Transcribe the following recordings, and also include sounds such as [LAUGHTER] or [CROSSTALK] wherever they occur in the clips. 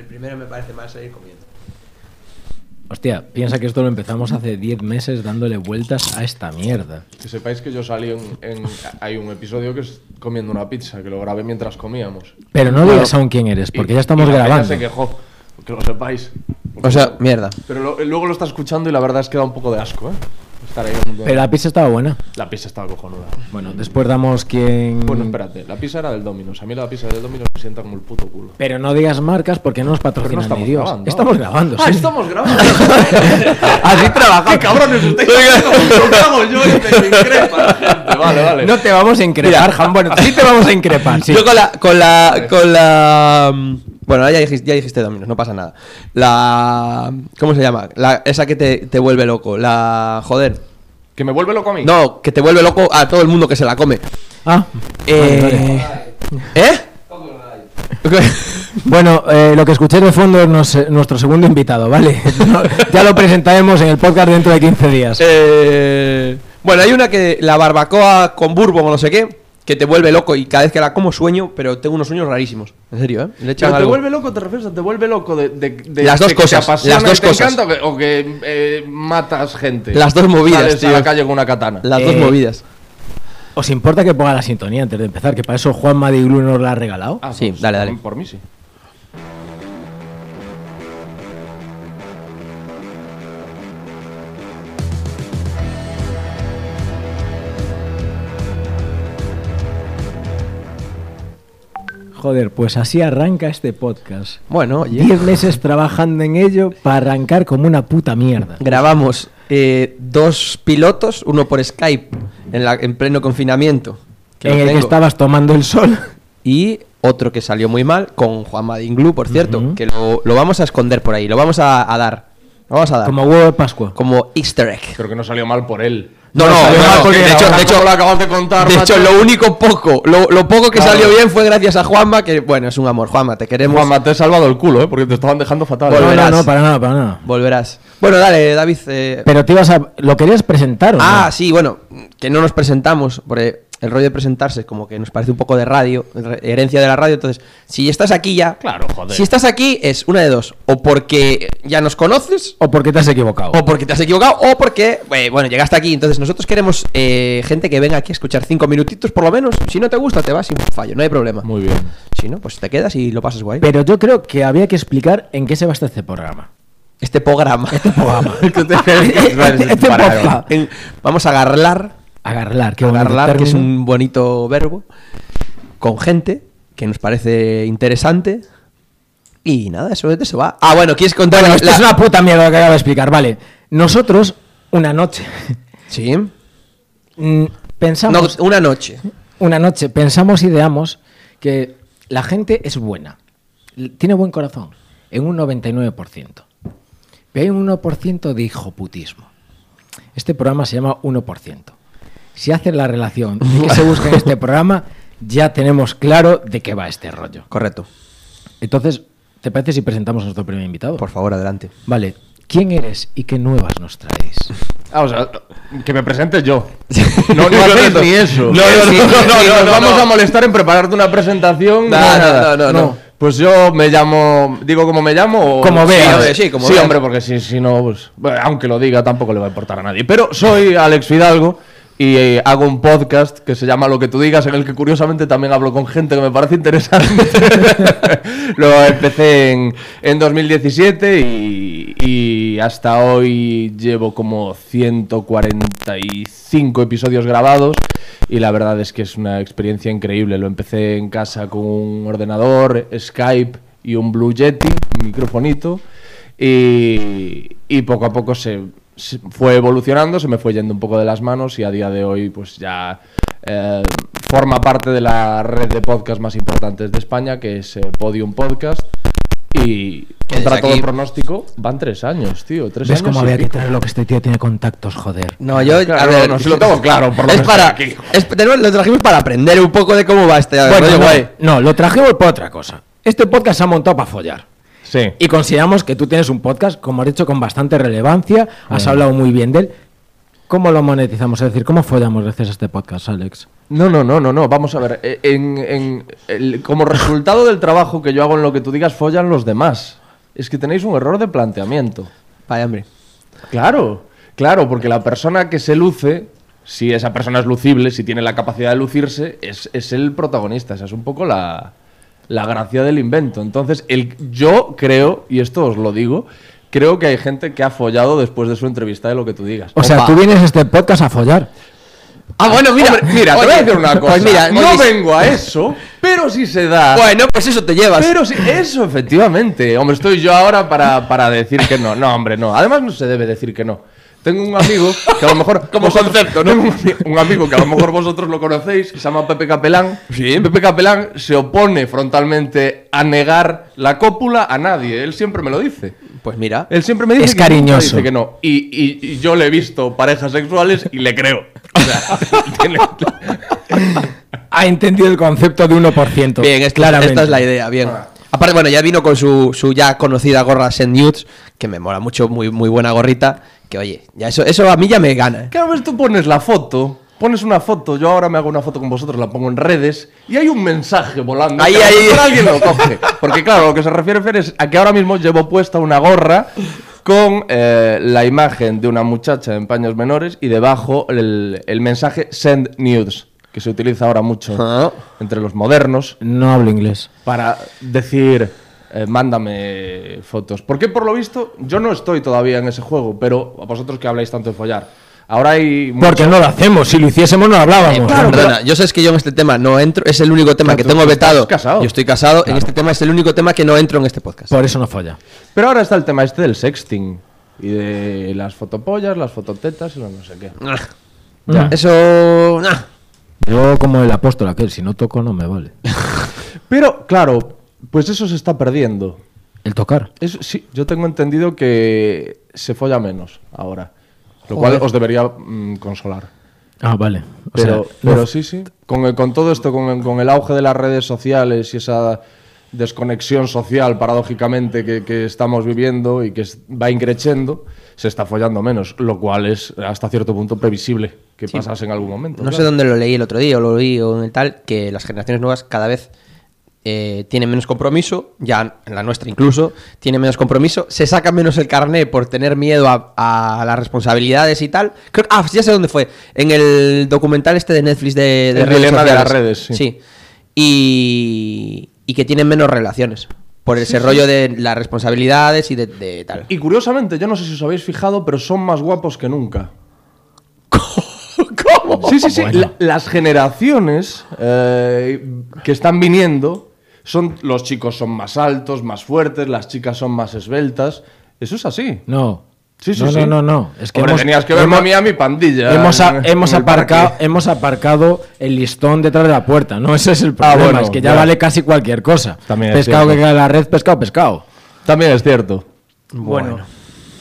El primero me parece más salir comiendo. Hostia, piensa que esto lo empezamos hace 10 meses dándole vueltas a esta mierda. Que sepáis que yo salí en, en- Hay un episodio que es comiendo una pizza, que lo grabé mientras comíamos. Pero no digas aún quién eres, porque Y- ya estamos y la peña grabando. se quejó, que lo sepáis. O sea, mierda. Pero lo- luego lo estás escuchando y la verdad es que da un poco de asco, ¿eh? Estar ahí en- Pero la pizza estaba buena. La pizza estaba cojonuda. Bueno, después damos quién... Bueno, espérate, la pizza era del Dominos. A mí la pizza del Dominos me sienta como el puto culo. Pero no digas marcas porque no nos patrocinan no ni estamos Dios. grabando. Estamos grabando, Ah, sí. estamos [LAUGHS] grabando. Así trabajamos. ¡Qué cabrones ustedes! Hago yo y me increpa la gente. Vale, vale. No te vamos a increpar, Jan. Bueno, sí te vamos a increpar, sí. Yo con la. Con la. Con la. Bueno, ya dijiste, ya dijiste Dominos, no pasa nada. La. ¿Cómo se llama? La, esa que te, te vuelve loco. La. Joder. Que me vuelve loco a mí. No, que te vuelve loco a todo el mundo que se la come. Ah, Eh. ¿Eh? [LAUGHS] Bueno, eh, lo que escuché de fondo es nos- nuestro segundo invitado, ¿vale? [LAUGHS] No, ya lo presentaremos en el podcast dentro de 15 días. Eh, bueno, hay una que la barbacoa con bourbon o no sé qué, que te vuelve loco y cada vez que la como sueño, pero tengo unos sueños rarísimos. En serio, ¿eh? Le echan Pero te vuelve loco, te refieres a te vuelve loco de, de, de- Las dos de que te cosas, las dos y te cosas. encanta o que, o que, eh, matas gente. Las dos movidas, Sales a la calle con una katana. Las Eh, dos movidas. ¿Os importa que ponga la sintonía antes de empezar? Que para eso Juan Madiglu nos la ha regalado. Ah, Sí, pues, dale, dale. Por mí sí. Joder, pues así arranca este podcast. Bueno, oye. 10 meses trabajando en ello para arrancar como una puta mierda. Grabamos eh, dos pilotos, uno por Skype en, la- en pleno confinamiento. en el que estabas tomando el sol. Y otro que salió muy mal, con Juan Madinglu, por cierto, que lo, lo vamos a esconder por ahí, lo vamos a, a dar. Lo vamos a dar. Como huevo de Pascua. como easter egg. Pero que no salió mal por él. No, no, no, de hecho, ahora de hecho, lo acabas de contar. de macho. hecho, lo único poco, lo, lo poco que Claro. salió bien fue gracias a Juanma, que bueno, es un amor. Juanma, te queremos. Juanma, te he salvado el culo, ¿eh? Porque te estaban dejando fatal. No, no, Volverás. no, para nada, para nada. Volverás. Bueno, dale, David. eh, Pero te ibas a... ¿Lo querías presentar o no? Ah, sí, bueno, que no nos presentamos, porque el rollo de presentarse como que nos parece un poco de radio, re- herencia de la radio, entonces, si estás aquí ya... Claro, joder. Si estás aquí es una de dos, o porque ya nos conoces, ¿O porque te has equivocado? o porque te has equivocado, o porque, eh, bueno, llegaste aquí, entonces nosotros queremos eh, gente que venga aquí a escuchar cinco minutitos por lo menos, si no te gusta te vas sin fallo, no hay problema. Muy bien. Si no, pues te quedas y lo pasas guay. Pero yo creo que había que explicar en qué se basa este programa. Este programa. Este programa. [LAUGHS] [LAUGHS] [LAUGHS] Este este. En- Vamos a agarrar Agarlar, qué bonito agarrar, que es un bonito verbo, con gente que nos parece interesante. Y nada, eso de eso va. Ah, bueno, ¿quieres contar Bueno, la- esto es una puta mierda lo que acabo de explicar. Vale, nosotros, una noche, Sí. mm, No, pensamos... una noche. Una noche pensamos, ideamos que la gente es buena, tiene buen corazón, en un 99%. Pero hay un 1% de hijoputismo. Este programa se llama 1%. Si haces la relación de que se [LAUGHS] busca en este programa, ya tenemos claro de qué va este rollo. Correcto. Entonces, ¿te parece si presentamos a nuestro primer invitado? Por favor, adelante. Vale, ¿quién eres y qué nuevas nos traéis? [LAUGHS] Ah, o sea, que me presentes yo. [LAUGHS] No, no hacéis ni eso. No, no, no, no, no, vamos no. a molestar en prepararte una presentación. No, no, no, no, no. Pues yo me llamo. ¿Digo cómo me llamo? o- Como Sí, veas. hombre, Sí, como sí, veas. hombre, porque si, si no, pues. bueno, aunque lo diga, tampoco le va a importar a nadie. Pero soy Alex Fidalgo. Y eh, hago un podcast que se llama Lo que tú digas, en el que curiosamente también hablo con gente que me parece interesante. [LAUGHS] Lo empecé en, en 2017 y, y hasta hoy llevo como 145 episodios grabados y la verdad es que es una experiencia increíble. Lo empecé en casa con un ordenador, Skype y un Blue Yeti, un microfonito y, y poco a poco se, fue evolucionando, se me fue yendo un poco de las manos y a día de hoy pues ya eh, forma parte de la red de podcast más importantes de España que es eh, Podium Podcast y contra desde todo aquí- pronóstico van tres años, tío. Tres ¿Ves años cómo había que pico. traer lo que este tío tiene contactos, joder? No, yo. Claro, a ver, no, si lo tengo claro, por lo es que para. aquí. es- lo trajimos para aprender un poco de cómo va este. Bueno, no, no, lo trajimos por otra cosa. Este podcast se ha montado para follar. Sí. Y consideramos que tú tienes un podcast, como has dicho, con bastante relevancia. Has hablado muy bien de él. ¿Cómo lo monetizamos? Es decir, ¿cómo follamos gracias a este podcast, Alex? No, no, no, no, no. Vamos a ver. eh, En, en- el- como resultado del trabajo que yo hago en lo que tú digas, follan los demás. Es que tenéis un error de planteamiento. Vaya, hombre. Claro, claro, porque la persona que se luce, si esa persona es lucible, si tiene la capacidad de lucirse, es, es el protagonista. Esa es un poco la, la gracia del invento. Entonces, el, yo creo, y esto os lo digo, creo que hay gente que ha follado después de su entrevista de lo que tú digas. O sea, tú vienes a este podcast a follar. Ah, bueno, mira. Hombre, mira, te voy a decir una cosa. Pues mira, no oye, vengo a eso, pero si se da. Bueno, pues eso te llevas. Pero sí, eso efectivamente. Hombre, estoy yo ahora para, para decir que no. No, hombre, no. Además no se debe decir que no. Tengo un amigo que a lo mejor... [LAUGHS] Como concepto, ¿no? Tengo un, ami- un amigo que a lo mejor vosotros lo conocéis, que se llama Pepe Capelán. Sí. Pepe Capelán se opone frontalmente a negar la cópula a nadie. Él siempre me lo dice. Pues mira. Él siempre me dice Es que cariñoso. dice que no. Y, y- y yo le he visto parejas sexuales y le creo. O sea, [LAUGHS] tiene- [LAUGHS] Ha entendido el concepto de 1%. Bien, esta, claramente. esta es la idea, bien. Aparte, bueno, ya vino con su, su ya conocida gorra Send Nudes, que me mola mucho, muy, muy buena gorrita. Que oye, ya eso, eso a mí ya me gana. ¿eh? Claro, ves, tú pones la foto, pones una foto, yo ahora me hago una foto con vosotros, la pongo en redes y hay un mensaje volando. Ahí, que ahí. alguien lo coge. Porque claro, lo que se refiere Fer, es a que ahora mismo llevo puesta una gorra con eh, la imagen de una muchacha en paños menores y debajo el, el mensaje Send Nudes, que se utiliza ahora mucho Ah. entre los modernos No hablo inglés. para decir eh, mándame fotos. Porque por lo visto yo no estoy todavía en ese juego, pero a vosotros que habláis tanto de follar. Ahora hay Porque no lo hacemos. Si lo hiciésemos, no hablábamos. Eh, claro, perdona, pero- yo sé que yo en este tema no entro, es el único tema Claro, que tengo vetado. casado. Yo estoy casado, en este tema es el único tema que no entro en este podcast. Por eso no folla. Pero ahora está el tema este del sexting y de las fotopollas, las fototetas y lo no sé qué. Ah. Ya. Eso. Yo como el apóstol aquel, si no toco no me vale. [LAUGHS] Pero claro, pues eso se está perdiendo. El tocar. Eso, sí, yo tengo entendido que se folla menos ahora. Lo Joder. cual os debería mm, consolar. Ah, vale. O Pero, sea, pero no- sí, sí. Con, el- con todo esto, con el, con el auge de las redes sociales y esa desconexión social, paradójicamente, que, que estamos viviendo y que va increciendo, se está follando menos. Lo cual es hasta cierto punto previsible que pasase en algún momento. No sé dónde lo leí el otro día o lo leí o en el tal, que las generaciones nuevas cada vez eh, tienen menos compromiso, ya en la nuestra incluso, tienen menos compromiso, se sacan menos el carné por tener miedo a, a las responsabilidades y tal. Creo, ah, ya sé dónde fue, en el documental este de Netflix de, de El redes dilema de las redes, sí. Y, y que tienen menos relaciones por ese rollo de las responsabilidades y de, de tal. Y curiosamente, yo no sé si os habéis fijado, pero son más guapos que nunca. [LAUGHS] ¿Cómo? Sí, sí, sí. La- las generaciones eh, que están viniendo son los chicos son más altos, más fuertes, las chicas son más esbeltas. Eso es así. No. Sí, sí, no, sí. no, no, no. Es que Hombre, hemos- tenías que hemos- a mí a mi pandilla. Hemos, a- en- hemos aparcado, hemos aparcado el listón detrás de la puerta, ¿no? Ese es el Ah, problema, bueno, es que ya, ya. vale casi cualquier cosa. También pescado que cae en la red, pescado, pescado. También es cierto. Bueno.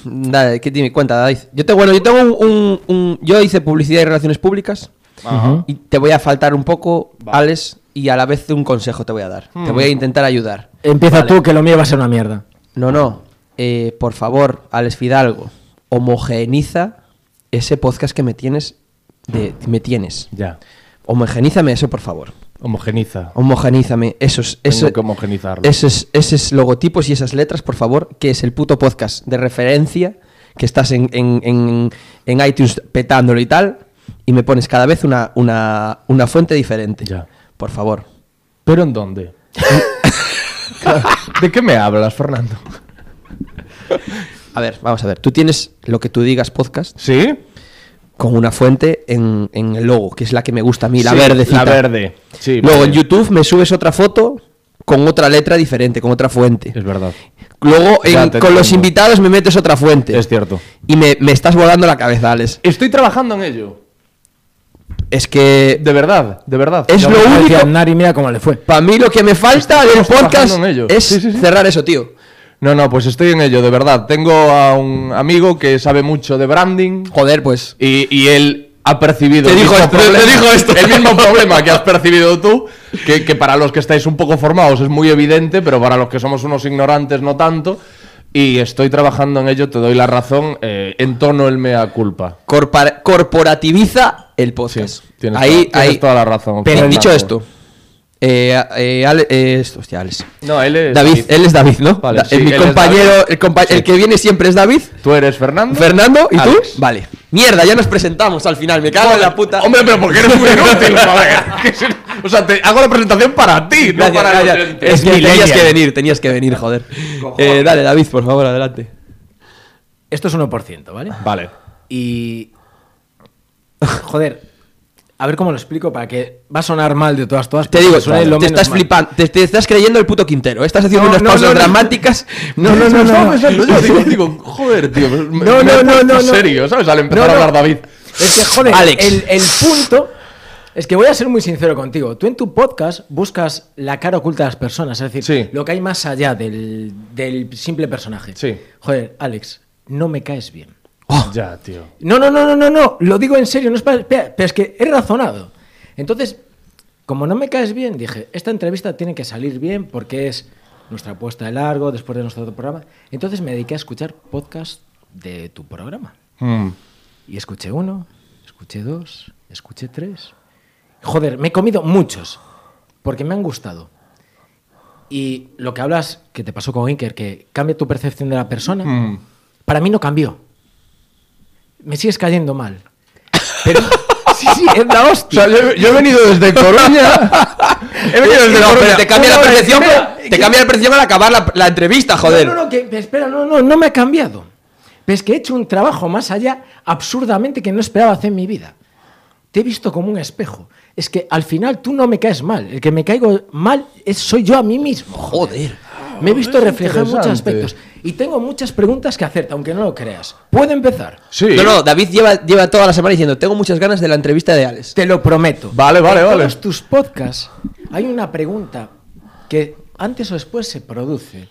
Dale, ¿qué tiene cuenta, David? Yo tengo, bueno, yo tengo un, un- un- Yo hice publicidad y relaciones públicas. Ajá. Y te voy a faltar un poco, Alex, y a la vez un consejo te voy a dar. Te voy a intentar ayudar. Empieza Vale. tú, que lo mío va a ser una mierda. No, no. Eh, por favor, Alex Fidalgo, homogeneiza ese podcast que me tienes. De, me tienes. Ya. Homogenízame eso, por favor. Homogeniza. Homogenízame esos, Tengo ese- que homogenizarlo. esos, esos logotipos y esas letras, por favor, que es el puto podcast de referencia, que estás en, en- en- en iTunes petándolo y tal, y me pones cada vez una, una, una fuente diferente. Ya. Por favor. ¿Pero en dónde? [LAUGHS] ¿De qué me hablas, Fernando? A ver, vamos a ver. Tú tienes lo que tú digas podcast ¿Sí? con una fuente en, en el logo, que es la que me gusta a mí, la Sí, verde. La verde. Sí, Luego vale. en YouTube me subes otra foto con otra letra diferente, con otra fuente. Es verdad. Luego en- con los invitados me metes otra fuente. Es cierto. Y me, me estás volando la cabeza, Alex. Estoy trabajando en ello. Es que De verdad, de verdad. Es lo decía único- mira cómo le fue. para mí lo que me falta del podcast es Sí, sí, sí. cerrar eso, tío. No, no, pues estoy en ello, de verdad. Tengo a un amigo que sabe mucho de branding Joder, pues. y, y él ha percibido Te dijo esto, te dijo esto. el mismo problema que has percibido tú, que, que para los que estáis un poco formados es muy evidente, pero para los que somos unos ignorantes no tanto. Y estoy trabajando en ello, te doy la razón, eh, en tono el mea culpa. corpora- corporativiza el podcast. Sí, tienes, ahí, toda, tienes ahí. toda la razón. Pero dicho esto, eh, eh, Ale- eh, hostia, Alex. No, él es David, él es David, ¿no? Vale, Da- sí, mi compañero, el, compa- el que viene siempre es David. Tú eres Fernando. Fernando, ¿y tú? Vale. Mierda, ya nos presentamos al final, me cago en la puta. Hombre, pero porque eres muy [LAUGHS] inútil, [LAUGHS] O sea, te hago la presentación para ti, no para gracias. el. Es que tenías que venir, tenías que venir, joder. Eh, dale, David, por favor, adelante. Esto es 1%, ¿vale? Vale. Y. Joder, a ver cómo lo explico para que va a sonar mal de todas, todas. Te digo, te estás flipando, te, te estás creyendo el puto Quintero. Estás haciendo No, unas no, pausas no, dramáticas. No, no, [LAUGHS] no, no. Yo, digo, digo, joder, tío. me- No, me no, no, puesto no, no. serio, ¿sabes? Al empezar a hablar David. Es que, joder, Alex. El, el punto. Es que voy a ser muy sincero contigo. Tú en tu podcast buscas la cara oculta de las personas, es decir, Sí. lo que hay más allá del, del simple personaje. Sí. Joder, Alex, no me caes bien. Ya, tío. No, no, no, no, no, no. Lo digo en serio, no es para. Pero es que he razonado. Entonces, como no me caes bien, dije, esta entrevista tiene que salir bien porque es nuestra apuesta de largo después de nuestro otro programa. Entonces me dediqué a escuchar podcast de tu programa. Mm. Y escuché uno, escuché dos, escuché tres. Joder, me he comido muchos, porque me han gustado. Y lo que hablas, que te pasó con Inker, que cambia tu percepción de la persona, Mm. para mí no cambió. Me sigues cayendo mal. Pero, [LAUGHS] sí, sí, es la O hostia. sea, yo, yo he venido desde [LAUGHS] Coruña. he venido desde No, Coruña. pero te cambia la No, no, percepción. espera, te que- cambia la percepción al acabar la, la entrevista, joder. No, no, no, que, espera, no, no, no me ha cambiado. Pero es que he hecho un trabajo más allá absurdamente que no esperaba hacer en mi vida. Te he visto como un espejo. Es que al final tú no me caes mal. El que me caigo mal es, soy yo a mí mismo. Joder. Me he visto reflejado en muchos aspectos. Y tengo muchas preguntas que hacerte, aunque no lo creas. ¿Puedo empezar? Sí. No, no, David lleva, lleva toda la semana diciendo, tengo muchas ganas de la entrevista de Alex. Te lo prometo. Vale, vale, en vale. todos tus podcasts hay una pregunta que antes o después se produce,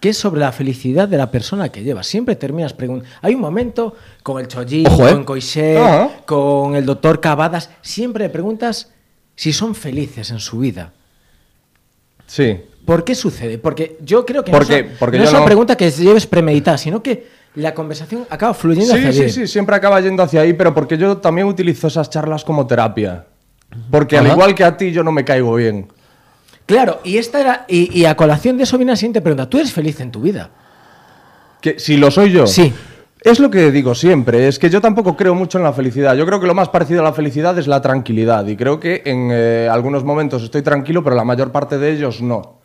que es sobre la felicidad de la persona que llevas. Siempre terminas preguntando. Hay un momento con el Chollín, Ojo, ¿eh? con Coixet, con el doctor Cavadas, siempre preguntas si son felices en su vida. Sí. ¿Por qué sucede? Porque yo creo que Porque- no, es una- porque no yo es una no- pregunta que lleves premeditada, sino que la conversación acaba fluyendo Sí, hacia sí, bien. sí, siempre acaba yendo hacia ahí, pero porque yo también utilizo esas charlas como terapia. Porque al igual que a ti, yo no me caigo bien. Claro, y esta era y, y a colación de eso viene la siguiente pregunta. ¿Tú eres feliz en tu vida? Que si lo soy yo. Sí. Es lo que digo siempre, es que yo tampoco creo mucho en la felicidad. Yo creo que lo más parecido a la felicidad es la tranquilidad. Y creo que en eh, algunos momentos estoy tranquilo, pero la mayor parte de ellos no.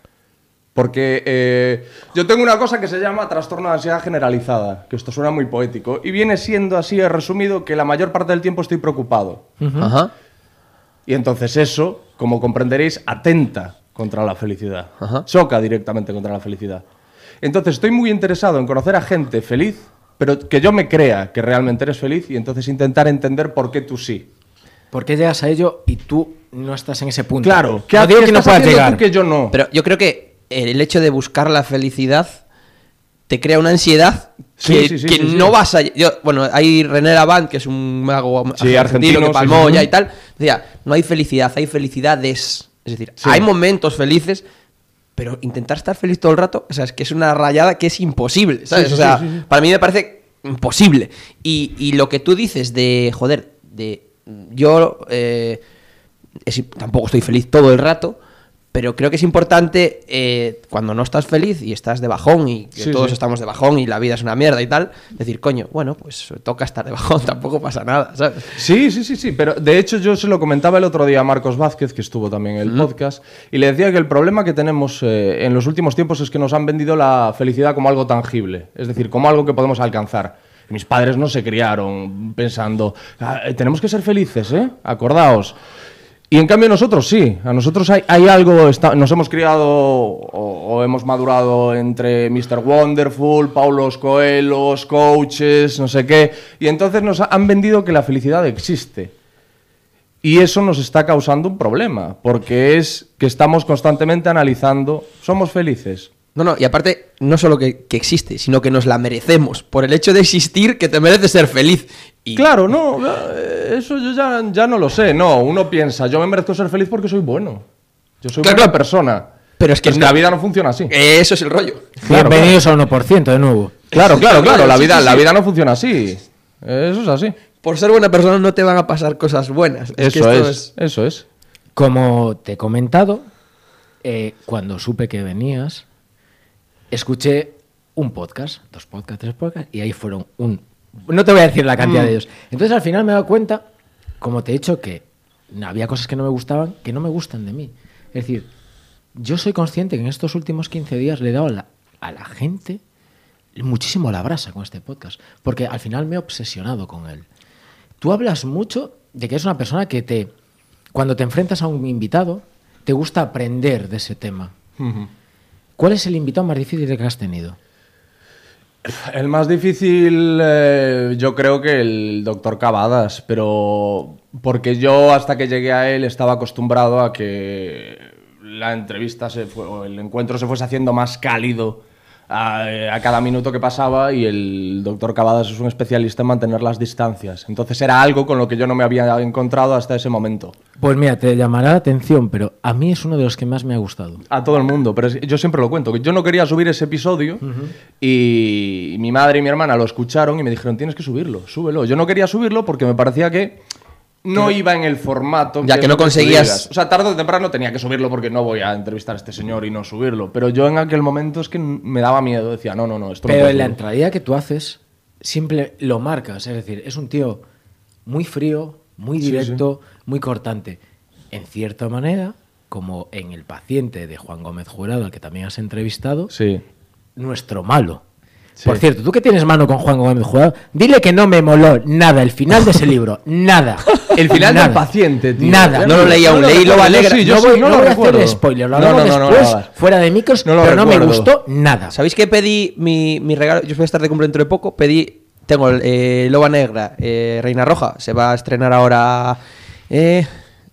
Porque eh, yo tengo una cosa que se llama trastorno de ansiedad generalizada, que esto suena muy poético, y viene siendo así, he resumido, que la mayor parte del tiempo estoy preocupado. Ajá. Y entonces eso, como comprenderéis, atenta contra la felicidad. Ajá. Choca directamente contra la felicidad. Entonces estoy muy interesado en conocer a gente feliz, pero que yo me crea que realmente eres feliz y entonces intentar entender por qué tú sí. ¿Por qué llegas a ello y tú no estás en ese punto? Claro, no digo que no puedas llegar. tú que yo no. Pero yo creo que el hecho de buscar la felicidad te crea una ansiedad Sí, que, sí, sí, que sí, sí. no vas a... yo- bueno, hay René Lavant, que es un mago Sí, argentino argentino, que palmó ya y tal. Decía, no hay felicidad, hay felicidades. Es decir, hay momentos felices, pero intentar estar feliz todo el rato, o sea, es que es una rayada que es imposible, ¿sabes? O sea, para mí me parece imposible. Y, y lo que tú dices de, joder, de yo eh, es- tampoco estoy feliz todo el rato, pero creo que es importante eh, cuando no estás feliz y estás de bajón y que Sí, todos sí. estamos de bajón y la vida es una mierda y tal, decir, coño, bueno, pues toca estar de bajón, [LAUGHS] tampoco pasa nada, ¿sabes? Sí, sí, sí, sí, pero de hecho yo se lo comentaba el otro día a Marcos Vázquez, que estuvo también en el podcast, y le decía que el problema que tenemos eh, en los últimos tiempos es que nos han vendido la felicidad como algo tangible, es decir, como algo que podemos alcanzar. Mis padres no se criaron pensando, "Ah, tenemos que ser felices, ¿eh? Acordaos. Y en cambio nosotros sí, a nosotros hay, algo, está- nos hemos criado o, hemos madurado entre Mr. Wonderful, Paulos Coelhos, coaches, no sé qué, y entonces nos han vendido que la felicidad existe. Y eso nos está causando un problema, porque es que estamos constantemente analizando, ¿somos felices? No, no, y aparte, no solo que, que existe, sino que nos la merecemos. Por el hecho de existir, que te mereces ser feliz. Y Claro, no, eso yo ya, ya no lo sé, no, uno piensa, yo me merezco ser feliz porque soy bueno, yo soy Claro, buena claro. persona. Pero es que no- la vida no funciona así. Eso es el rollo. Claro, Bienvenidos al 1% de nuevo. Claro, claro, claro, la Sí, vida, sí, la vida no funciona así. Eso es así. por ser buena persona no te van a pasar cosas buenas. Es que Eso esto es, eso es. Como te he comentado, eh, cuando supe que venías, escuché un podcast, dos podcasts, tres podcasts, y ahí fueron un... No te voy a decir la cantidad Mm. de ellos. Entonces al final me he dado cuenta, como te he dicho, que había cosas que no me gustaban, que no me gustan de mí. Es decir, yo soy consciente que en estos últimos 15 días le he dado a la, a la gente muchísimo la brasa con este podcast, porque al final me he obsesionado con él. Tú hablas mucho de que es una persona que te, cuando te enfrentas a un invitado, te gusta aprender de ese tema. ¿Cuál es el invitado más difícil que has tenido? El más difícil, eh, yo creo que el doctor Cavadas, pero porque yo hasta que llegué a él estaba acostumbrado a que la entrevista se fue, o el encuentro se fuese haciendo más cálido a, a cada minuto que pasaba y el doctor Cavadas es un especialista en mantener las distancias. Entonces era algo con lo que yo no me había encontrado hasta ese momento. Pues mira, te llamará la atención, pero a mí es uno de los que más me ha gustado. A todo el mundo, pero es- yo siempre lo cuento, que yo no quería subir ese episodio y mi madre y mi hermana lo escucharon y me dijeron, tienes que subirlo, súbelo. Yo no quería subirlo porque me parecía que no iba en el formato. Ya que lo no conseguías-. O sea, tarde o temprano tenía que subirlo porque no voy a entrevistar a este señor y no subirlo. Pero yo en aquel momento es que me daba miedo, decía, no, no, no, esto Pero en la subirlo". entradilla que tú haces, siempre lo marcas. Es decir, es un tío muy frío, muy Sí, directo, muy cortante. En cierta manera, como en el paciente de Juan Gómez Jurado, al que también has entrevistado, Sí. nuestro malo. Sí. Por cierto, tú que tienes mano con Juan Gómez Jurado, dile que no me moló nada el final de ese [LAUGHS] libro. Nada. El final Nada. del paciente, tío. Nada. No lo leí aún, leí recuerdo. Loba Yo Negra. sí, yo no sí, no no lo voy a hacer spoiler, lo No, hablamos no, no, no lo después, fuera de micros, No lo pero no me gustó nada. ¿Sabéis que pedí mi, mi regalo? Yo voy a estar de cumple dentro de poco. Pedí. Tengo el, eh, Loba Negra, eh, Reina Roja. Se va a estrenar ahora. Eh,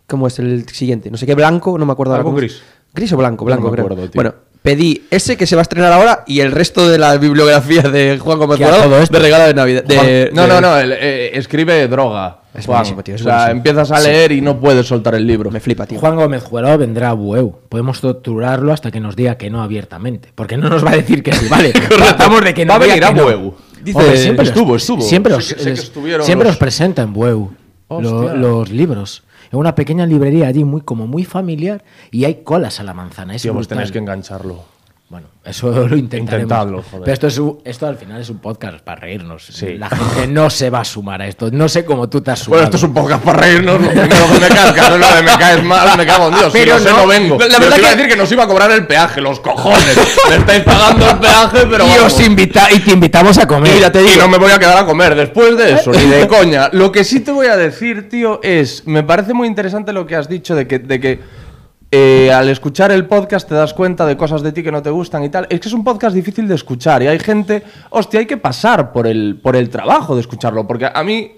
¿Cómo es el siguiente? No sé qué, blanco, no me acuerdo ahora. Algo cómo es. gris. Gris o blanco, No blanco, me creo. acuerdo, tío. Bueno, pedí ese que se va a estrenar ahora y el resto de la bibliografía de Juan Gómez Jurado de regalo de Navidad. de- no, de- no, no, eh, escribe droga. Es Juan. buenísimo, tío, es o sea, buenísimo. empiezas a leer y no puedes soltar el libro. Me flipa, tío. Juan Gómez Jurado vendrá a Bueu. Podemos torturarlo hasta que nos diga que no abiertamente. Porque no nos va a decir que sí, [LAUGHS] vale. Tratamos de que Va a venir a no. Bueu. Dice- Hombre, siempre los- estuvo, estuvo. Siempre, Sé los, que- sé que les- estuvieron siempre los- presenta en Bueu. lo- los libros. En una pequeña librería allí, muy, como muy familiar, y hay colas a la manzana. Es Tío, pues tenéis que engancharlo. Bueno, eso lo intentaremos. Intentadlo, joder. Pero esto, es, un- esto al final es un podcast para reírnos. Sí. La gente no se va a sumar a esto. No sé cómo tú te has sumado. Bueno, esto es un podcast para reírnos. Lo primero que me caes, cabrón, lo de me caes mal, me cago en Dios. Pero si no, sé, no vengo. La verdad verdad iba a que- decir que nos iba a cobrar el peaje, los cojones. me estáis pagando el peaje, pero y, vamos. os invita y te invitamos a comer. Y ya te digo, no me voy a quedar a comer después de eso, ni de [LAUGHS] coña. Lo que sí te voy a decir, tío, es, me parece muy interesante lo que has dicho de que, de que eh, al escuchar el podcast te das cuenta de cosas de ti que no te gustan y tal. Es que es un podcast difícil de escuchar y hay gente, hostia, hay que pasar por el, por el trabajo de escucharlo, porque a mí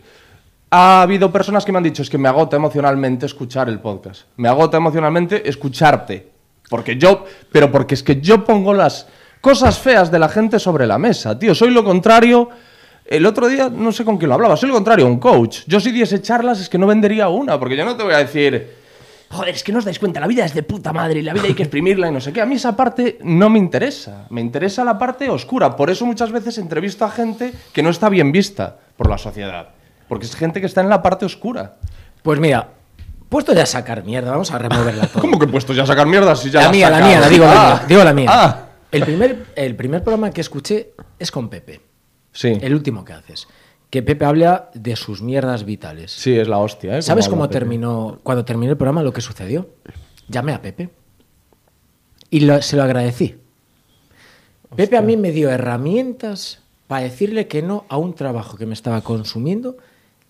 ha habido personas que me han dicho, es que me agota emocionalmente escuchar el podcast. Me agota emocionalmente escucharte. Porque yo, pero porque es que yo pongo las cosas feas de la gente sobre la mesa, tío. Soy lo contrario. El otro día, no sé con quién lo hablaba, soy lo contrario, un coach. Yo si diese charlas es que no vendería una, porque yo no te voy a decir, joder, es que no os dais cuenta, la vida es de puta madre y la vida hay que exprimirla y no sé qué. A mí esa parte no me interesa. Me interesa la parte oscura. Por eso muchas veces entrevisto a gente que no está bien vista por la sociedad. Porque es gente que está en la parte oscura. Pues mira, puesto ya a sacar mierda, vamos a removerla [LAUGHS] todo. ¿Cómo que puesto ya a sacar mierda si ya la mía, la mía, la digo, la Ah, mía, digo la mía. Ah, El, primer, el primer programa que escuché es con Pepe, sí. el último que haces. Que Pepe habla de sus mierdas vitales. Sí, es la hostia, ¿eh? ¿Sabes cómo Pepe. terminó, cuando terminé el programa, lo que sucedió? Llamé a Pepe y lo- se lo agradecí. Pepe a mí me dio herramientas para decirle que no a un trabajo que me estaba consumiendo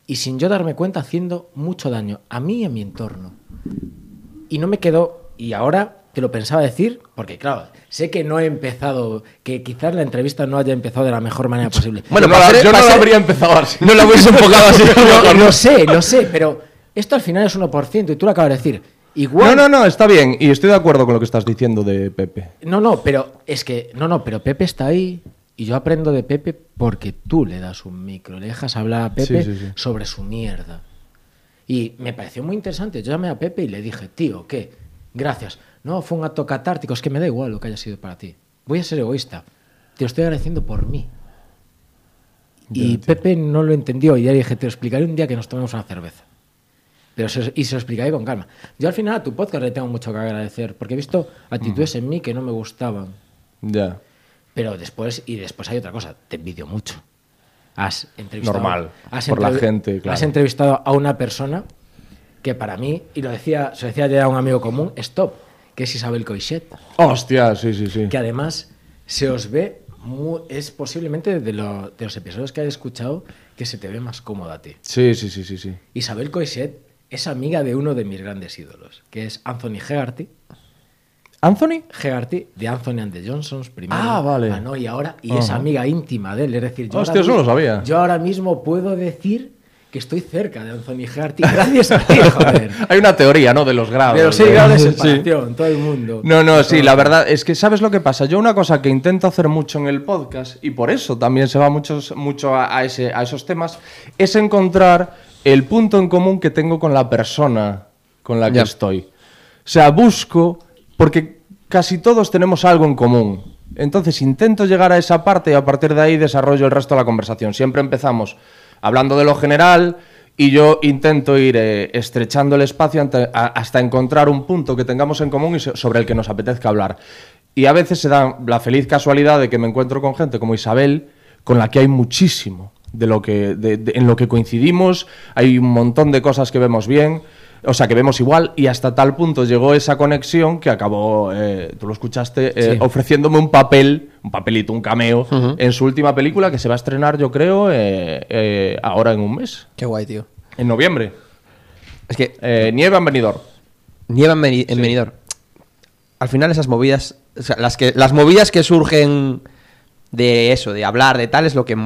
y sin yo darme cuenta haciendo mucho daño a mí y a mi entorno. Y no me quedó, y ahora te lo pensaba decir, porque claro, sé que no he empezado, que quizás la entrevista no haya empezado de la mejor manera posible. Bueno, Yo no para ser- yo no para la ser- habría empezado así. [LAUGHS] No la hubiese enfocado así. [LAUGHS] Lo, lo sé, lo sé, pero esto al final es 1% y tú lo acabas de decir. No, Igual. no, no, está bien. Y estoy de acuerdo con lo que estás diciendo de Pepe. No, no, pero es que, no, no, pero Pepe está ahí y yo aprendo de Pepe porque tú le das un micro, le dejas hablar a Pepe Sí, sí, sí. sobre su mierda. Y me pareció muy interesante. Yo llamé a Pepe y le dije, tío, ¿qué? Gracias. No, fue un acto catártico, es que me da igual lo que haya sido para ti. Voy a ser egoísta. Te lo estoy agradeciendo por mí. Y Pepe no lo entendió y ya dije, te lo explicaré un día que nos tomemos una cerveza. Pero se- y se lo explicaré con calma. Yo al final a tu podcast le tengo mucho que agradecer, porque he visto actitudes en mí que no me gustaban. Ya. Pero después, y después hay otra cosa, te envidio mucho. Has entrevistado. Normal, has por la gente, claro. Has entrevistado a una persona que para mí, y lo decía, se lo decía ya a un amigo común, stop, que es Isabel Coixet. Hostia, sí, sí, sí. Que además se os ve, mu- es posiblemente de, lo- de los episodios que he escuchado que se te ve más cómoda a ti. Sí, sí, sí, sí, sí. Isabel Coixet es amiga de uno de mis grandes ídolos, que es Anthony Hegarty. ¿Anthony? Hegarty de Anthony and the Johnsons primero. Ah, vale. no, y ahora, y es amiga íntima de él. Es decir, yo, Hostia, ahora eso lo sabía. yo ahora mismo puedo decir que estoy cerca de Anthony Hegarty gracias a ti, [LAUGHS] joder. Hay una teoría, ¿no? De los grados. De los grados de Sí. separación, todo el mundo. No, no, sí, la verdad es que sabes lo que pasa. Yo una cosa que intento hacer mucho en el podcast, y por eso también se va muchos, mucho a, a ese, a esos temas, es encontrar el punto en común que tengo con la persona con la que Ya. estoy. O sea, busco, porque casi todos tenemos algo en común. Entonces intento llegar a esa parte y a partir de ahí desarrollo el resto de la conversación. Siempre empezamos hablando de lo general y yo intento ir eh, estrechando el espacio hasta encontrar un punto que tengamos en común y so- sobre el que nos apetezca hablar. Y a veces se da la feliz casualidad de que me encuentro con gente como Isabel, con la que hay muchísimo de lo que, en lo que coincidimos, hay un montón de cosas que vemos bien, o sea, que vemos igual, y hasta tal punto llegó esa conexión que acabó, eh, tú lo escuchaste, eh, Sí. ofreciéndome un papel, un papelito, un cameo, en su última película que se va a estrenar, yo creo, eh, eh, ahora en un mes, Qué guay, tío. en noviembre. Es que Eh, Nieve en Benidorm. nieva en, Beni- en Benidorm. Al final esas movidas, o sea, las, que, las movidas que surgen de eso, de hablar, de tal, es lo que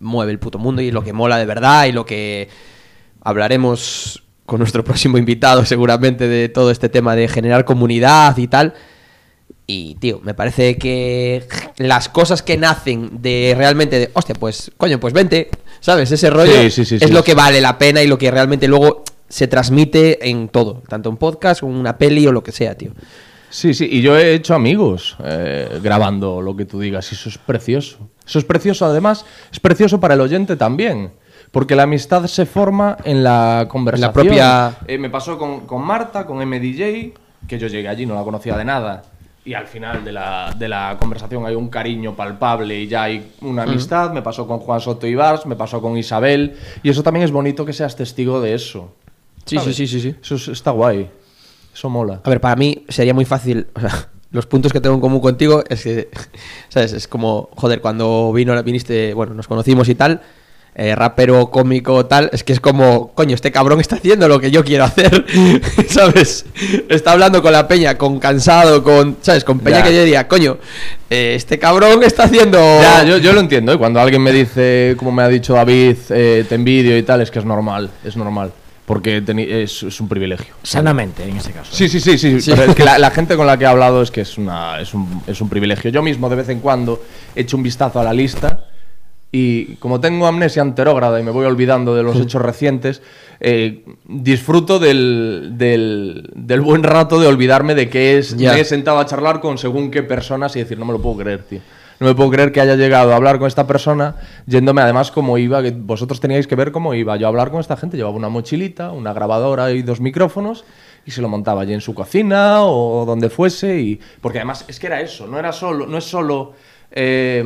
mueve el puto mundo y lo que mola de verdad y lo que hablaremos con nuestro [LAUGHS] próximo invitado seguramente de todo este tema de generar comunidad y tal. Y, tío, me parece que las cosas que nacen de realmente de, hostia, pues, coño, pues vente, ¿sabes? Ese rollo Sí, sí, sí, es lo que vale la pena y lo que realmente luego se transmite en todo, tanto en podcast una peli o lo que sea, tío. Sí, sí, y yo he hecho amigos eh, grabando lo que tú digas, y eso es precioso. Eso es precioso, además, es precioso para el oyente también, porque la amistad se forma en la conversación. propia- Eh, me pasó con, con Marta, con MDJ, que yo llegué allí, no la conocía de nada, y al final de la, de la conversación hay un cariño palpable y ya hay una amistad. Me pasó con Juan Soto Ibars, me pasó con Isabel, y eso también es bonito que seas testigo de eso. Sí, ¿sabes? sí, sí, sí, sí. Eso es- está guay. Eso mola. A ver, para mí sería muy fácil, o sea, [LAUGHS] los puntos que tengo en común contigo es que, [LAUGHS] ¿sabes? Es como, joder, cuando vino, viniste, bueno, nos conocimos y tal, eh, rapero, cómico, tal, es que es como, coño, este cabrón está haciendo lo que yo quiero hacer, [LAUGHS] ¿sabes? Está hablando con la peña, con cansado, con, ¿sabes? Con peña Ya. que yo diría, coño, eh, este cabrón está haciendo... Ya, yo, yo lo entiendo, ¿eh? cuando alguien me dice, como me ha dicho David, eh, te envidio y tal, es que es normal, es normal, porque es, es un privilegio. Sanamente, en ese caso. Sí, sí, sí, sí, Sí. pero es que la, la [LAUGHS] gente con la que he hablado es que es, una, es, un, es un privilegio. Yo mismo de vez en cuando he hecho un vistazo a la lista y como tengo amnesia anterógrada y me voy olvidando de los hechos recientes, eh, disfruto del, del, del buen rato de olvidarme de que es, me he sentado a charlar con según qué personas y decir, no me lo puedo creer, tío. No me puedo creer que haya llegado a hablar con esta persona, yéndome además como iba, que vosotros teníais que ver cómo iba yo a hablar con esta gente. Llevaba una mochilita, una grabadora y dos micrófonos y se lo montaba allí en su cocina o donde fuese. Y... Porque además es que era eso, no era solo, no es solo eh,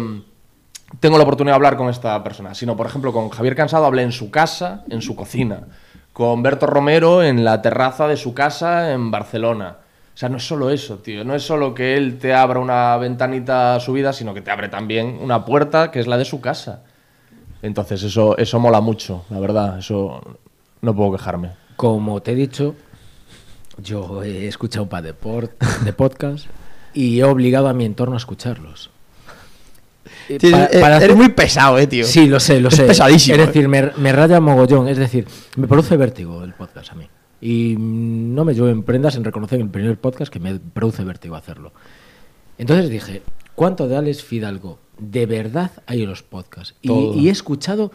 tengo la oportunidad de hablar con esta persona, sino por ejemplo con Javier Cansado hablé en su casa, en su cocina, con Berto Romero en la terraza de su casa en Barcelona. O sea, no es solo eso, tío. No es solo que él te abra una ventanita a su vida, sino que te abre también una puerta que es la de su casa. Entonces, eso, eso mola mucho, la verdad. Eso no puedo quejarme. Como te he dicho, yo he escuchado un par de, de podcast y he obligado a mi entorno a escucharlos. Eh, para- eh, para eres hacer- muy pesado, eh, tío. Sí, lo sé, lo Es sé. pesadísimo, Es eh. decir, me, me raya mogollón. Es decir, me produce vértigo el podcast a mí. Y no me llevo prendas en reconocer en el primer podcast que me produce vértigo hacerlo. Entonces dije, ¿cuánto de Alex Fidalgo de verdad hay en los podcasts? Y, y he escuchado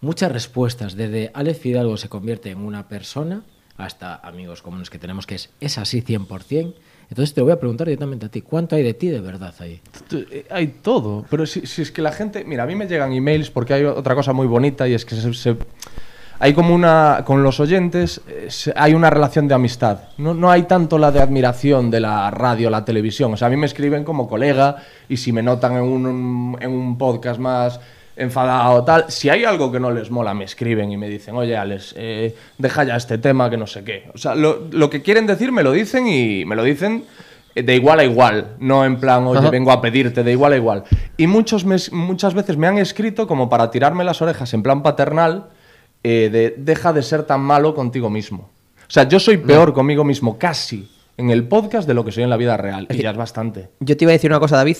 muchas respuestas, desde Alex Fidalgo se convierte en una persona hasta amigos comunes que tenemos, que es, es así 100%. Es Entonces te voy a preguntar directamente a ti, ¿cuánto hay de ti de verdad ahí? Eh, Hay todo, pero si, es que la gente, mira, a mí me llegan emails porque hay otra cosa muy bonita y es que se, se- hay como una, con los oyentes, eh, hay una relación de amistad. No, no hay tanto la de admiración de la radio, la televisión. O sea, a mí me escriben como colega y si me notan en un, en un podcast más enfadado tal, si hay algo que no les mola, me escriben y me dicen, oye, Alex, eh, deja ya este tema que no sé qué. O sea, lo, lo que quieren decir me lo dicen y me lo dicen eh, de igual a igual, no en plan, oye, Ajá. vengo a pedirte, de igual a igual. Y muchos me- muchas veces me han escrito como para tirarme las orejas en plan paternal, eh, de deja de ser tan malo contigo mismo. O sea, yo soy peor conmigo mismo casi en el podcast de lo que soy en la vida real. Y ya es bastante. Yo te iba a decir una cosa, David,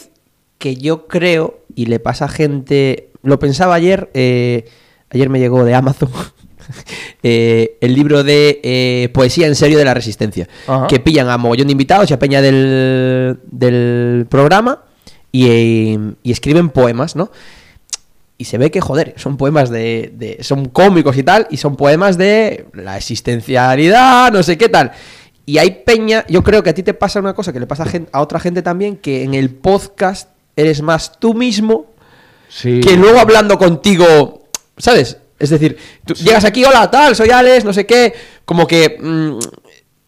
que yo creo, y le pasa a gente. Lo pensaba ayer, eh, ayer me llegó de Amazon. [LAUGHS] eh, el libro de eh, poesía en serio de la resistencia. Ajá. Que pillan a mogollón de invitados y a peña del, del programa y, eh, y escriben poemas, ¿no? Y se ve que, joder, son poemas de, de- Son cómicos y tal, y son poemas de la existencialidad, no sé qué tal. Y hay peña, yo creo que a ti te pasa una cosa que le pasa a, gen- a otra gente también, que en el podcast eres más tú mismo Sí. que luego hablando contigo, ¿sabes? Es decir, tú llegas aquí, hola, tal, soy Alex, no sé qué, como que... mm,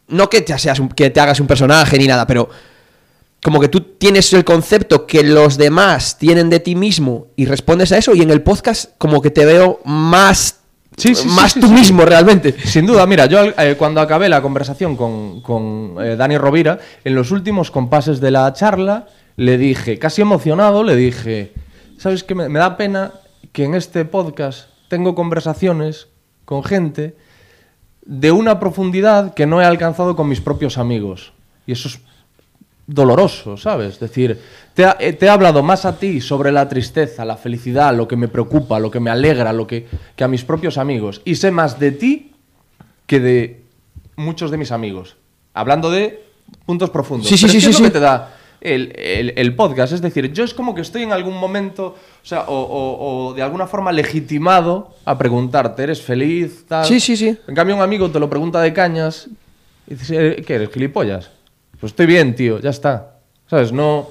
no que te, seas un- que te hagas un personaje ni nada, pero como que tú tienes el concepto que los demás tienen de ti mismo y respondes a eso y en el podcast como que te veo más, Sí, sí, sí, más sí, tú mismo realmente. Sin duda, mira, yo eh, cuando acabé la conversación con, con, eh, Dani Rovira, en los últimos compases de la charla, le dije, casi emocionado, le dije, ¿sabes qué? Me, me da pena que en este podcast tengo conversaciones con gente de una profundidad que no he alcanzado con mis propios amigos. Y eso es doloroso, ¿sabes? Es decir, te, ha- eh, te he hablado más a ti sobre la tristeza, la felicidad, lo que me preocupa, lo que me alegra, lo que, que a mis propios amigos. Y sé más de ti que de muchos de mis amigos. Hablando de puntos profundos. Sí, sí, Pero sí, es que es sí, lo sí. que te da el, el- el podcast. Es decir, yo es como que estoy en algún momento, o sea, o, o- o de alguna forma legitimado a preguntarte, ¿eres feliz? Tal? Sí, sí, sí. En cambio, un amigo te lo pregunta de cañas y dices, "Eh, ¿qué eres, gilipollas? Pues estoy bien, tío, ya está. ¿Sabes? No...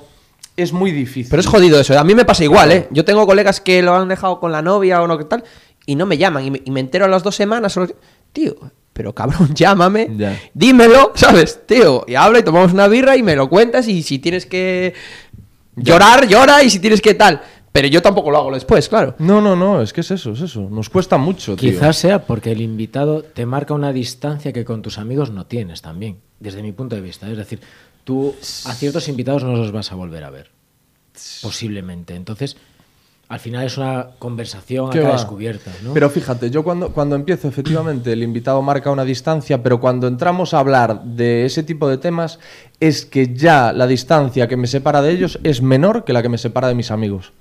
Es muy difícil. Pero es jodido eso. A mí me pasa igual, ¿eh? Yo tengo colegas que lo han dejado con la novia o no que tal y no me llaman y me, y me entero a las dos semanas. Tío, pero cabrón, [LAUGHS] llámame, Ya. dímelo, ¿sabes? Tío, y habla y tomamos una birra y me lo cuentas y si tienes que llorar, llora y si tienes que tal. Pero yo tampoco lo hago después, claro. No, no, no, es que es eso, es eso. Nos cuesta mucho, tío. Quizás sea porque el invitado te marca una distancia que con tus amigos no tienes también, desde mi punto de vista. Es decir, tú a ciertos invitados no los vas a volver a ver, posiblemente. Entonces, al final es una conversación ¿Qué acá descubierta, ¿no? Pero fíjate, yo cuando, cuando empiezo, efectivamente, el invitado marca una distancia, pero cuando entramos a hablar de ese tipo de temas, es que ya la distancia que me separa de ellos es menor que la que me separa de mis amigos.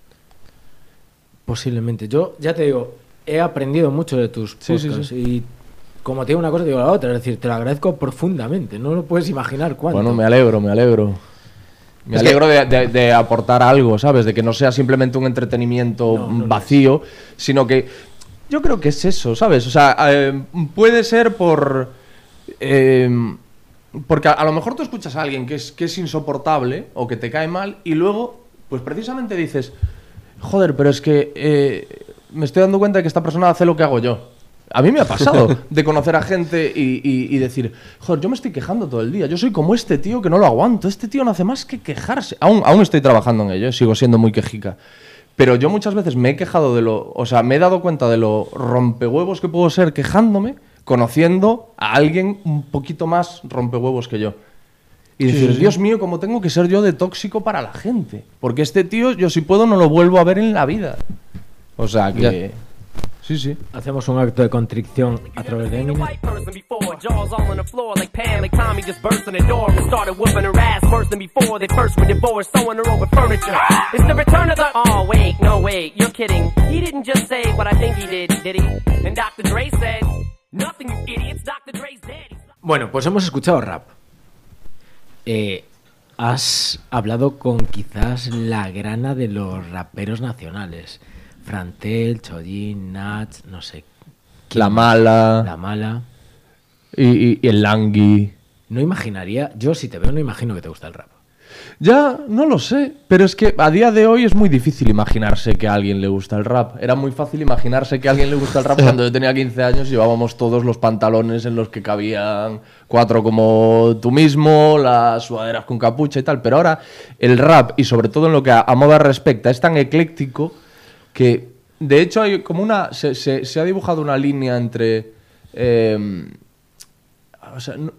Posiblemente. Yo ya te digo, he aprendido mucho de tus Sí, sí, podcasts y como te digo una cosa, te digo la otra. Es decir, te lo agradezco profundamente. No lo puedes imaginar cuánto. Bueno, me alegro, me alegro. Me Es que- alegro de, de- de aportar algo, ¿sabes? De que no sea simplemente un entretenimiento No, no lo vacío, sino que yo creo que es eso, ¿sabes? O sea, eh, puede ser por... eh, porque a, a lo mejor tú escuchas a alguien que es, que es insoportable o que te cae mal y luego, pues precisamente dices, joder, pero es que eh, me estoy dando cuenta de que esta persona hace lo que hago yo. A mí me ha pasado [LAUGHS] de conocer a gente y, y- y decir, joder, yo me estoy quejando todo el día. Yo soy como este tío que no lo aguanto. Este tío no hace más que quejarse. Aún, aún estoy trabajando en ello, ¿eh? sigo siendo muy quejica. Pero yo muchas veces me he quejado de lo. O sea, me he dado cuenta de lo rompehuevos que puedo ser quejándome, conociendo a alguien un poquito más rompehuevos que yo. Y decir, Dios mío, cómo tengo que ser yo de tóxico para la gente. Porque este tío, yo si puedo, no lo vuelvo a ver en la vida. O sea que. Ya. Sí, sí. Hacemos un acto de contrición a través de Eminem. Bueno, pues hemos escuchado rap. Eh, has hablado con quizás la grana de los raperos nacionales. Frantel, Chollín, Nats, no sé. quién La mala. La mala. Y, y- y el langui. no imaginaría, yo si te veo no imagino que te gusta el rap. Ya, no lo sé, pero es que a día de hoy es muy difícil imaginarse que a alguien le gusta el rap. Era muy fácil imaginarse que a alguien le gusta el rap [LAUGHS] cuando yo tenía 15 años y llevábamos todos los pantalones en los que cabían cuatro como tú mismo, las sudaderas con capucha y tal. Pero ahora el rap, y sobre todo en lo que a, a moda respecta, es tan ecléctico que de hecho hay como una... Se, se- se ha dibujado una línea entre... eh, o sea, no-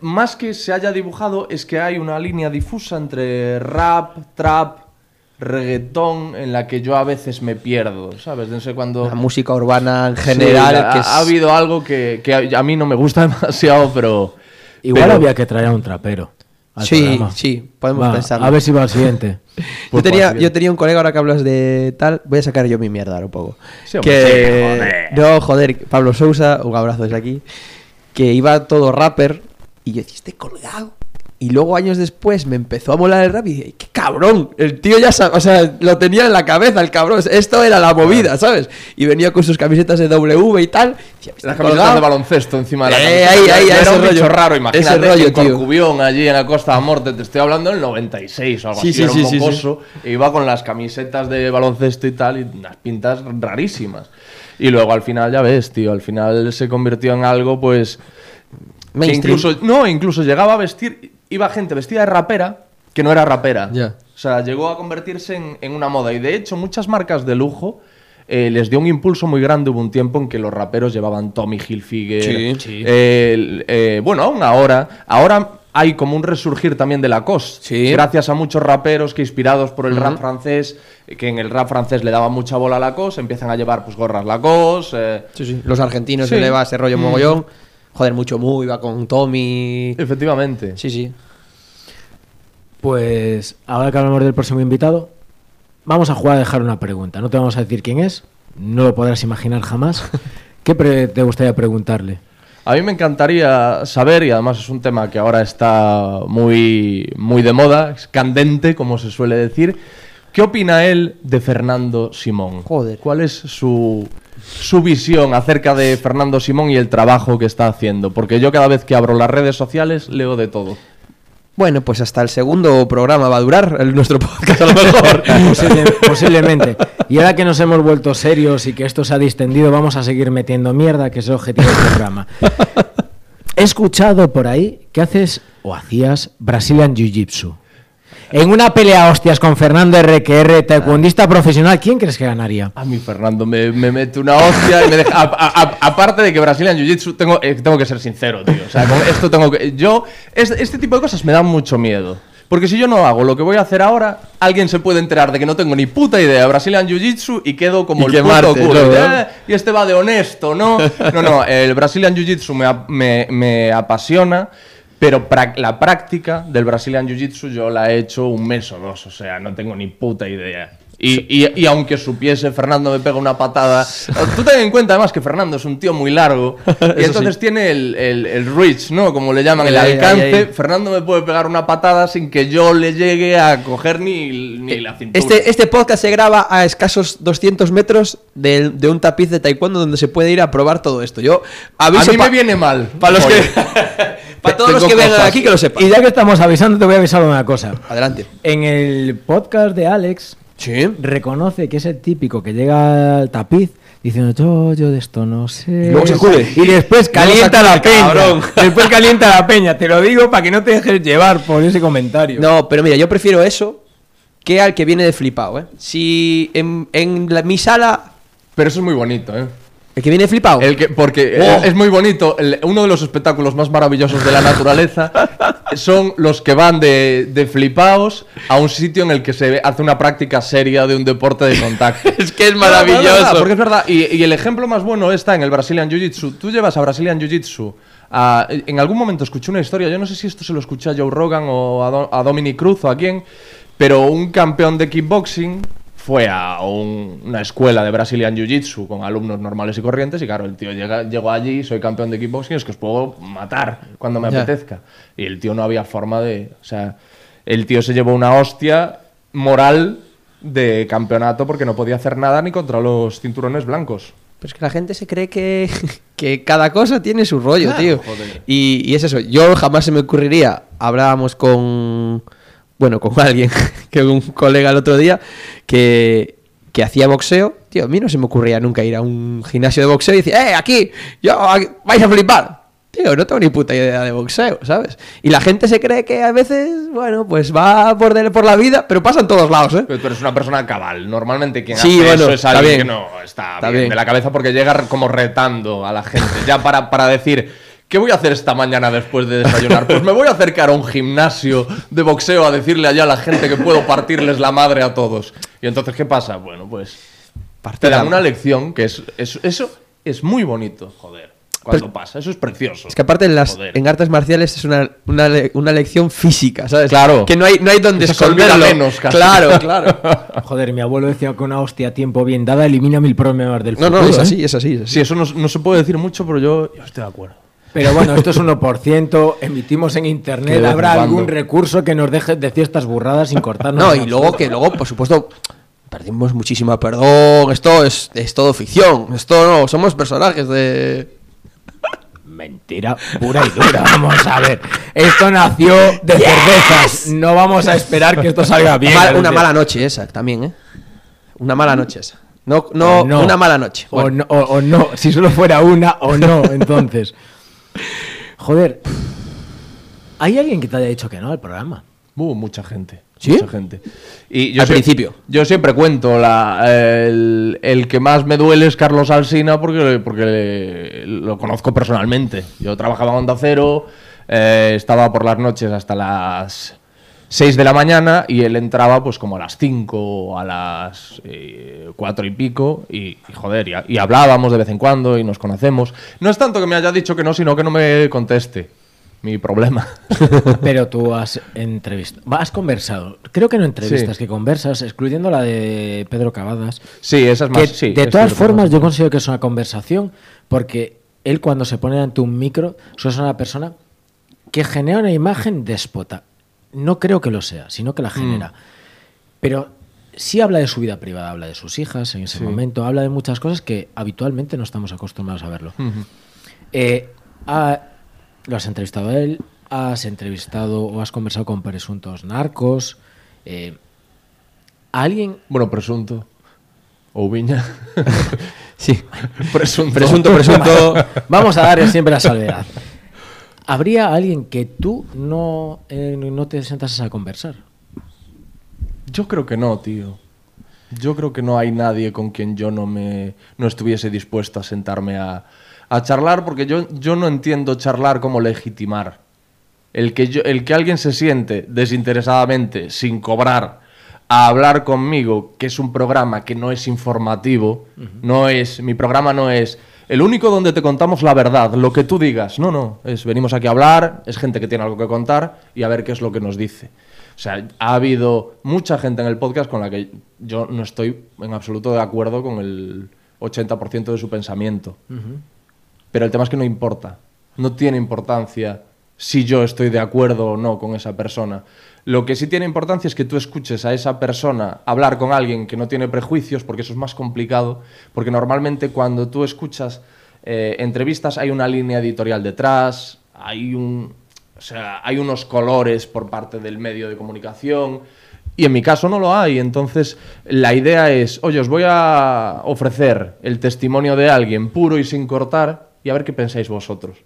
más que se haya dibujado es que hay una línea difusa entre rap, trap, reggaetón en la que yo a veces me pierdo, ¿sabes? No sé cuando La música urbana en Sí, general. ha, que es- ha habido algo que, que a, a mí no me gusta [LAUGHS] demasiado, pero Igual pero- había que traer a un trapero. Al Sí, programa. sí, podemos Va, pensarlo. A ver si va al siguiente. [LAUGHS] Yo tenía, yo tenía un colega, ahora que hablas de tal, voy a sacar yo mi mierda ahora un poco. Sí, hombre, que, sí, joder. No, joder, Pablo Sousa, un abrazo desde aquí, que iba todo rapper y yo decía, este colgado. Y luego años después me empezó a molar el rap y dije, qué cabrón, el tío ya sabe, o sea, lo tenía en la cabeza el cabrón, esto era la movida, ¿sabes? Y venía con sus camisetas de W y tal. Decía, "Está Las camisetas colgado". de baloncesto encima de la Eh, camiseta. ahí, ahí, Ya ese era un bicho rollo. raro, imagínate Ese rollo, en. Corcubión, allí en la Costa de Morte, te estoy hablando del 96 o algo Sí, así, sí, era un sí, mocoso, e iba con las camisetas de baloncesto y tal, y unas pintas rarísimas. Y luego al final, ya ves, tío, al final se convirtió en algo, pues... que incluso, no, incluso llegaba a vestir, iba gente vestida de rapera que no era rapera. Ya. O sea, llegó a convertirse en, en una moda. Y de hecho, muchas marcas de lujo eh, les dio un impulso muy grande. Hubo un tiempo en que los raperos llevaban Tommy Hilfiger. Sí, sí. eh, el- eh, bueno, aún ahora. Ahora hay como un resurgir también de Lacoste. Sí. Gracias a muchos raperos que inspirados por el rap francés, que en el rap francés le daban mucha bola a Lacoste, empiezan a llevar pues gorras Lacoste. eh, Sí, sí. Los argentinos Sí. se le va ese rollo mogollón. Joder, mucho muy, iba con Tommy. Efectivamente. Sí, sí. Pues ahora que hablamos del próximo invitado, vamos a jugar a dejar una pregunta. No te vamos a decir quién es, no lo podrás imaginar jamás. [LAUGHS] ¿Qué te gustaría preguntarle? A mí me encantaría saber, y además es un tema que ahora está muy, muy de moda, es candente, como se suele decir. ¿Qué opina él de Fernando Simón? Joder. ¿Cuál es su, su visión acerca de Fernando Simón y el trabajo que está haciendo? Porque yo cada vez que abro las redes sociales leo de todo. Bueno, pues hasta el segundo programa va a durar el- nuestro [LAUGHS] podcast a lo mejor. Posible- posiblemente. Y ahora que nos hemos vuelto serios y que esto se ha distendido, vamos a seguir metiendo mierda, que es el objetivo del programa. He escuchado por ahí que haces o hacías Brazilian Jiu-Jitsu. En una pelea hostias con Fernando RQR, taekwondista profesional, ¿quién crees que ganaría? A mí Fernando me, me mete una hostia y me deja... aparte de que Brazilian Jiu-Jitsu, tengo, eh, tengo que ser sincero, tío. O sea, con esto tengo que... Yo, es- este tipo de cosas me dan mucho miedo. Porque si yo no hago lo que voy a hacer ahora, alguien se puede enterar de que no tengo ni puta idea de Brazilian Jiu-Jitsu y quedo como Y el quemarte, puto culo. ¿no? "Eh, y este va de honesto, ¿no? No, no, el Brazilian Jiu-Jitsu me, me- me apasiona, pero la práctica del Brazilian Jiu-Jitsu yo la he hecho un mes o dos, o sea, no tengo ni puta idea. Y, y- y aunque supiese, Fernando me pega una patada. Tú ten en cuenta además que Fernando es un tío muy largo [LAUGHS] y entonces tiene el, el, el reach, ¿no? Como le llaman, el alcance. ahí. Fernando me puede pegar una patada sin que yo le llegue a coger ni, ni la cintura. Este, este podcast se graba a escasos 200 metros del- de, un tapiz de taekwondo donde se puede ir a probar todo esto. Yo a aviso mí me viene mal. para los que. [LAUGHS] para todos los que vengan aquí que lo sepan. Y ya que estamos avisando, te voy a avisar una cosa. Adelante. En el podcast de Alex, Sí. reconoce que es el típico que llega al tapiz diciendo yo, yo de esto no sé. Luego se acude. Y después calienta la peña. cabrón. [LAUGHS] Después calienta la peña. Te lo digo para que no te dejes llevar por ese comentario. No, pero mira, yo prefiero eso que al que viene de flipado, ¿eh? Si en, en la- mi sala Pero eso es muy bonito, ¿eh? El que viene flipado. El que, porque Oh. es muy bonito. el- uno de los espectáculos más maravillosos de la naturaleza [LAUGHS] son los que van de, de flipaos a un sitio en el que se hace una práctica seria de un deporte de contacto. [LAUGHS] Es que es No, no, no, maravilloso. verdad, porque es verdad. Y, y el ejemplo más bueno está en el Brazilian Jiu-Jitsu. Tú llevas a Brazilian Jiu-Jitsu. a- en algún momento escuché una historia, yo no sé si esto se lo escuché a Joe Rogan o a, Do- a Dominic Cruz o a quién, pero un campeón de kickboxing fue a un- una escuela de Brazilian Jiu-Jitsu con alumnos normales y corrientes y claro, el tío llega, llegó allí, soy campeón de kickboxing, es que os puedo matar cuando me apetezca. Y el tío no había forma de... O sea, el tío se llevó una hostia moral de campeonato porque no podía hacer nada ni contra los cinturones blancos. Pero es que la gente se cree que, [LAUGHS] que cada cosa tiene su rollo, Claro, tío. Y, y es eso. Yo jamás se me ocurriría. Hablábamos con. Bueno, con [LAUGHS] alguien, [LAUGHS] que un colega el otro día, que, que hacía boxeo. Tío, a mí no se me ocurría nunca ir a un gimnasio de boxeo y decir, ¡eh, aquí! Yo, aquí, ¡Vais a flipar! Tío, no tengo ni puta idea de boxeo, ¿sabes? Y la gente se cree que a veces, bueno, pues va por, de- por la vida, pero pasa en todos lados, ¿eh? Pero eres una persona cabal. Normalmente quien Sí, hace bueno, eso es alguien que no está, Está bien, bien. de la cabeza porque llega como retando a la gente. Ya para, para decir, ¿qué voy a hacer esta mañana después de desayunar? Pues me voy a acercar a un gimnasio de boxeo a decirle allá a la gente que puedo partirles la madre a todos. Y entonces, ¿qué pasa? Bueno, pues te dan una lección que es, es- eso es muy bonito, joder. Cuando pasa, eso es precioso. Es que aparte en, las, Joder. en artes marciales es una, una, una lección física, ¿sabes? Claro. Que no hay, no hay donde Eso se olvida esconderlo. menos, casi. Claro, claro. [LAUGHS] Joder, mi abuelo decía que una hostia a tiempo bien dada elimina mil problemas del No, futuro. no, es ¿eh? así, es así. es así. Sí, eso no, no se puede decir mucho, pero yo, yo estoy de acuerdo. Pero bueno, esto es [LAUGHS] 1%, emitimos en internet, habrá algún recurso que nos deje decir estas burradas sin cortarnos. No, y luego que luego, por supuesto, perdimos muchísima perdón. Esto es, es todo ficción. Esto no, somos personajes de. Mentira pura y dura. Vamos a ver. Esto nació de cervezas. No vamos a esperar que esto salga bien. Mal- una mala noche esa también, ¿eh? Una mala noche esa. No, no, no. una mala noche. O, no, o- o no, si solo fuera una o no, [LAUGHS] entonces. Joder. ¿Hay alguien que te haya dicho que no al programa? Hubo mucha gente. ¿Sí? Mucha gente. Y yo Al principio. Yo siempre cuento, la, el, el que más me duele es Carlos Alsina porque, porque lo conozco personalmente. Yo trabajaba en Onda Cero, eh, estaba por las noches hasta las 6 de la mañana y él entraba pues como a las 5 o a las eh, 4 y pico y, y, joder, y, y hablábamos de vez en cuando y nos conocemos. No es tanto que me haya dicho que no, sino que no me conteste. Mi problema. [LAUGHS] Pero tú has entrevistado. Has conversado. Creo que no entrevistas, Sí. que conversas, excluyendo la de Pedro Cavadas. sí, esa es más... Que sí, de todas formas, yo considero que es una conversación porque él, cuando se pone ante un micro, es una persona que genera una imagen déspota. No creo que lo sea, sino que la Mm. genera. Pero sí habla de su vida privada, habla de sus hijas en ese Sí. momento, habla de muchas cosas que habitualmente no estamos acostumbrados a verlo. Eh, ha- lo has entrevistado a él, has entrevistado o has conversado con presuntos narcos. eh, ¿a ¿Alguien Bueno, presunto. O Viña. [LAUGHS] sí. [LAUGHS] presunto. Presunto, presunto. [LAUGHS] Vamos a dar siempre la salvedad. ¿Habría alguien que tú no, eh, no te sentases a conversar? Yo creo que no, tío. Yo creo que no hay nadie con quien yo no me no estuviese dispuesto a sentarme a, a charlar, porque yo, yo no entiendo charlar como legitimar. El que, yo, el que alguien se siente desinteresadamente, sin cobrar, a hablar conmigo, que es un programa que no es informativo, no es, mi programa no es el único donde te contamos la verdad, lo que tú digas. No, no, es venimos aquí a hablar, es gente que tiene algo que contar y a ver qué es lo que nos dice. O sea, ha habido mucha gente en el podcast con la que yo no estoy en absoluto de acuerdo con el 80% de su pensamiento. Pero el tema es que no importa. No tiene importancia si yo estoy de acuerdo o no con esa persona. Lo que sí tiene importancia es que tú escuches a esa persona hablar con alguien que no tiene prejuicios, porque eso es más complicado, porque normalmente cuando tú escuchas eh, entrevistas hay una línea editorial detrás, hay un, o sea, hay unos colores por parte del medio de comunicación. Y en mi caso no lo hay. Entonces, la idea es, oye, os voy a ofrecer el testimonio de alguien puro y sin cortar y a ver qué pensáis vosotros.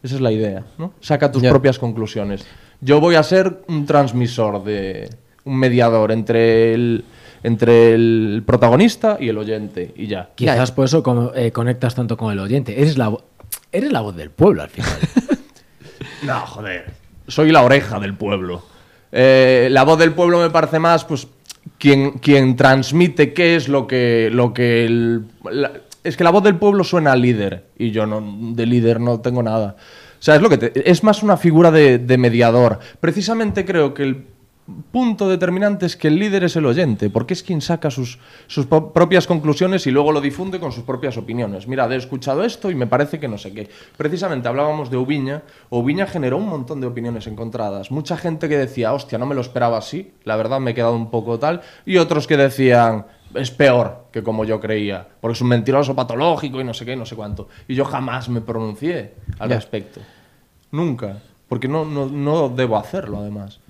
Esa es la idea, ¿no? Saca tus propias conclusiones. Yo voy a ser un transmisor de un mediador entre el entre el protagonista y el oyente y ya. Quizás por eso eh, conectas tanto con el oyente. Eres la, eres la voz del pueblo al final. [LAUGHS] No, joder. Soy la oreja del pueblo. Eh, la voz del pueblo me parece más, pues, quien, quien transmite qué es lo que. Lo que el- la- es que la voz del pueblo suena a líder. Y yo no, de líder no tengo nada. O sea, es lo que te- es más una figura de, mediador. Precisamente creo que el punto determinante es que el líder es el oyente, porque es quien saca sus, sus propias conclusiones y luego lo difunde con sus propias opiniones. Mira, he escuchado esto y me parece que no sé qué. Precisamente hablábamos de Ubiña. Ubiña generó un montón de opiniones encontradas. Mucha gente que decía, hostia, no me lo esperaba así, la verdad me he quedado un poco tal. Y otros que decían, es peor que como yo creía, porque es un mentiroso patológico y no sé qué, no sé cuánto. Y yo jamás me pronuncié al Ya. respecto. Nunca. Porque no, no, no debo hacerlo, además.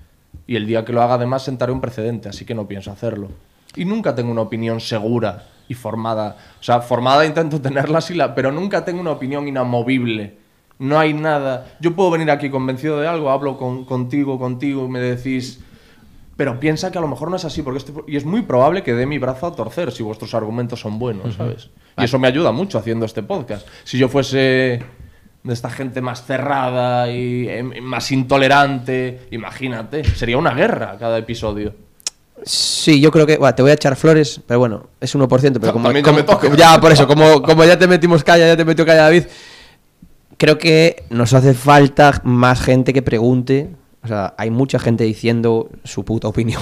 Y el día que lo haga, además, sentaré un precedente, así que no pienso hacerlo. Y nunca tengo una opinión segura y formada. O sea, formada intento tenerla, sí, la, pero nunca tengo una opinión inamovible. No hay nada. Yo puedo venir aquí convencido de algo, hablo con, contigo, contigo, y me decís. Pero piensa que a lo mejor no es así, porque este- y es muy probable que dé mi brazo a torcer si vuestros argumentos son buenos, ¿sabes? Y eso me ayuda mucho haciendo este podcast. Si yo fuese de esta gente más cerrada y em, más intolerante, imagínate, sería una guerra cada episodio. Sí, yo creo que. bueno, te voy a echar flores, pero bueno, es 1%. Pero como, como- me como- ya, por eso, como, como ya te metimos calla, ya te metió calla David. Creo que nos hace falta más gente que pregunte. O sea, hay mucha gente diciendo su puta opinión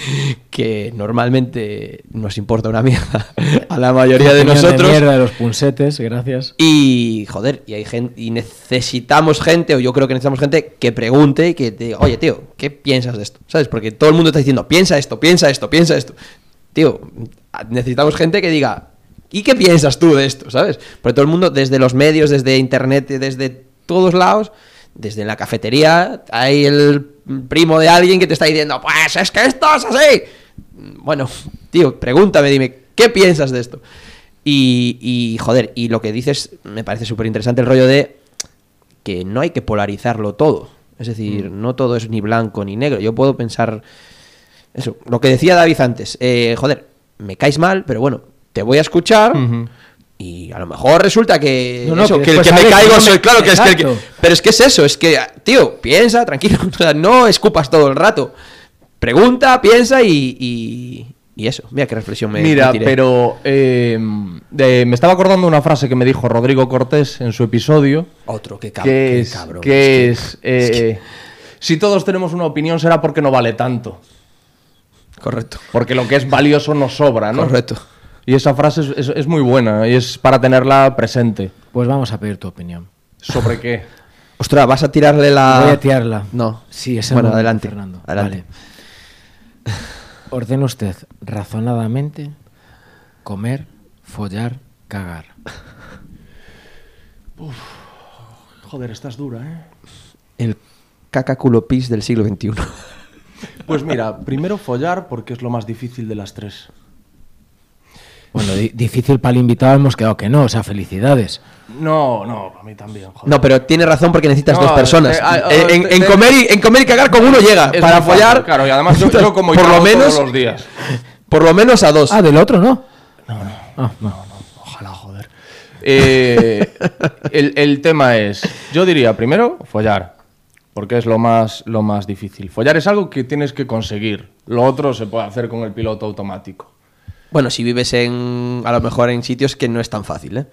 [LAUGHS] que normalmente nos importa una mierda [LAUGHS] a la mayoría de nosotros. mierda de los punsetes, gracias. Y joder, y hay gente, y necesitamos gente, o yo creo que necesitamos gente que pregunte y que te diga, oye tío, ¿qué piensas de esto? ¿Sabes? Porque todo el mundo está diciendo, piensa esto, piensa esto, piensa esto. Tío, necesitamos gente que diga, ¿y qué piensas tú de esto? ¿Sabes? Porque todo el mundo, desde los medios, desde internet, desde todos lados, desde la cafetería, hay el primo de alguien que te está diciendo, pues es que esto es así. Bueno, tío, pregúntame, dime, ¿qué piensas de esto? Y, y, joder, y lo que dices me parece súper interesante el rollo de que no hay que polarizarlo todo. Es decir, no todo es ni blanco ni negro. Yo puedo pensar eso, lo que decía David antes. eh, joder, me caes mal, pero bueno, te voy a escuchar. Y a lo mejor resulta que, No, no, eso, que que el que me caigo no me- soy claro que es que, el que- pero es que es eso, es que tío, piensa, tranquilo, [LAUGHS] o sea, no escupas todo el rato. Pregunta, piensa y, y, y eso. Mira qué reflexión me Mira, me tiré. pero eh, de- me estaba acordando una frase que me dijo Rodrigo Cortés en su episodio, otro cab- que qué es, cabrón, que es es, [LAUGHS] eh, si todos tenemos una opinión será porque no vale tanto, correcto. porque lo que es valioso no sobra, ¿no? Correcto. Y esa frase es, es- es muy buena y es para tenerla presente. Pues vamos a pedir tu opinión. ¿Sobre qué? [LAUGHS] Ostras, vas a tirarle la Voy a tirarla. No. Sí, es el Bueno, momento, adelante. Fernando. Adelante. Vale. Ordena usted razonadamente comer, follar, cagar. [LAUGHS] Joder, estás dura, ¿eh? El caca culo pis del siglo XXI. Pues mira, primero follar porque es lo más difícil de las tres. Bueno, di- difícil para el invitado hemos quedado que no, o sea, felicidades. No, no, a mí también, joder. No, pero tiene razón porque necesitas No, dos personas. eh, ah, Eh, en, ah, en te- comer y, en comer y cagar con uno llega. Para fácil, follar. Claro, y además yo, yo [LAUGHS] como por lo menos todos los días. [LAUGHS] Por lo menos a dos. Ah, del otro no. No, no. Ah, no. Ojalá, joder. Eh, [LAUGHS] el, el tema es, yo diría primero follar, porque es lo más, lo más difícil. Follar es algo que tienes que conseguir. Lo otro se puede hacer con el piloto automático. Bueno, si vives en. A lo mejor en sitios que no es tan fácil, ¿eh?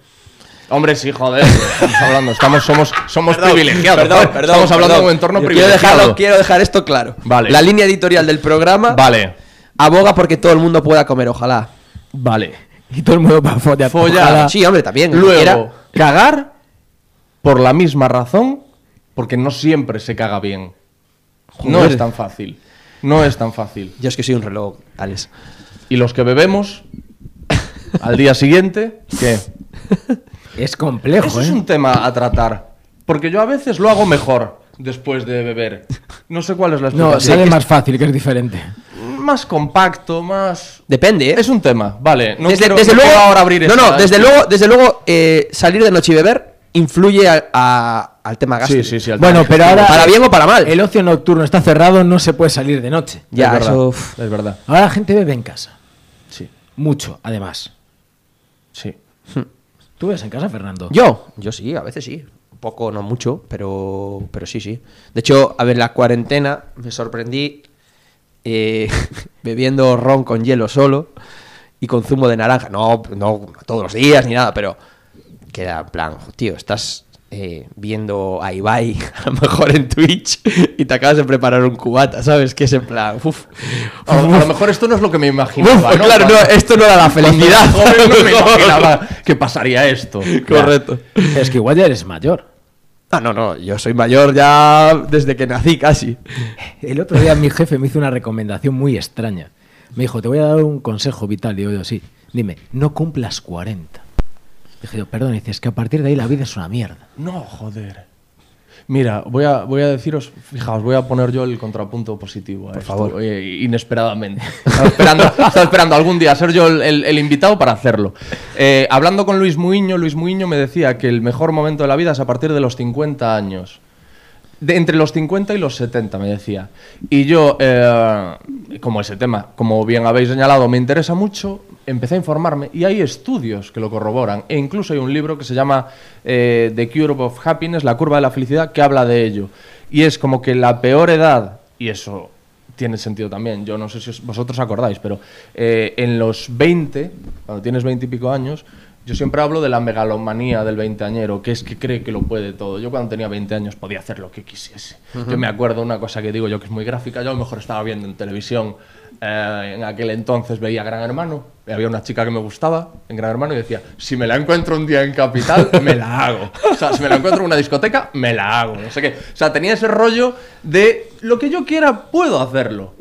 Hombre, sí, joder. [LAUGHS] Estamos hablando, estamos, somos, somos privilegiados. Perdón, estamos hablando perdón. de un entorno Yo quiero privilegiado. dejarlo- quiero dejar esto claro. Vale. La línea editorial del programa Vale, aboga porque todo el mundo pueda comer, ojalá. vale. Y todo el mundo va a follar. Follar. Ojalá. Sí, hombre, también. Luego, Era- cagar por la misma razón, porque no siempre se caga bien. No es tan fácil. No es tan fácil. Yo es que soy un reloj, Alex. Y los que bebemos al día siguiente, ¿qué? Es complejo, Eso ¿eh? es un tema a tratar. Porque yo a veces lo hago mejor después de beber. No sé cuál es la No, explicación. sale más fácil, que es diferente. más compacto, más... Depende, ¿eh? Es un tema, vale. No desde, quiero, desde no luego, ahora abrir no, esta- no, desde luego, desde luego eh, salir de noche y beber influye a- a- al tema Sí, gástrico. sí, sí. al Bueno, tema pero ahora- Para bien o para mal. El ocio nocturno está cerrado, no se puede salir de noche. Ya, es verdad, eso. Es verdad. Ahora la gente bebe en casa. Mucho, además. sí. ¿Tú ves en casa, Fernando? Yo, yo sí, a veces sí. Un poco, no mucho, pero, pero sí, sí. De hecho, a ver, la cuarentena me sorprendí eh, [LAUGHS] bebiendo ron con hielo solo y con zumo de naranja. No, no todos los días ni nada, pero que era en plan, tío, estás eh, viendo a Ibai [LAUGHS] a lo mejor en Twitch y te acabas de preparar un cubata, ¿sabes? Que es en plan, uff. A lo, a lo mejor esto no es lo que me imaginaba, ¿no? claro, no, esto no era la felicidad. No me [LAUGHS] imaginaba que pasaría esto. Correcto. Es que igual ya eres mayor. Ah, no, no, yo soy mayor ya desde que nací casi. El otro día mi jefe me hizo una recomendación muy extraña. Me dijo, te voy a dar un consejo vital. Digo yo, sí. Dime, no cumplas 40. Dije yo, perdón, dices que a partir de ahí la vida es una mierda. No, joder. Mira, voy a, voy a deciros, fijaos, voy a poner yo el contrapunto positivo. Por favor. inesperadamente. Estaba esperando, [LAUGHS] estaba esperando algún día ser yo el, el- el invitado para hacerlo. Eh, hablando con Luis Muiño, Luis Muiño me decía que el mejor momento de la vida es a partir de los 50 años. De entre los 50 y los 70, me decía. Y yo, eh, como ese tema, como bien habéis señalado, me interesa mucho, empecé a informarme y hay estudios que lo corroboran. E incluso hay un libro que se llama eh, The Cure of Happiness, La curva de la felicidad, que habla de ello. Y es como que la peor edad, y eso tiene sentido también, yo no sé si os- vosotros acordáis, pero eh, en los 20, cuando tienes 20 y pico años, yo siempre hablo de la megalomanía del veinteañero, que es que cree que lo puede todo. Yo cuando tenía 20 años podía hacer lo que quisiese. Yo me acuerdo una cosa que digo yo que es muy gráfica, yo a lo mejor estaba viendo en televisión, eh, en aquel entonces veía Gran Hermano, y había una chica que me gustaba en Gran Hermano y decía, si me la encuentro un día en Capital, [LAUGHS] me la hago. O sea, si me la encuentro en una discoteca, me la hago. No sé qué. O sea, tenía ese rollo de lo que yo quiera, puedo hacerlo.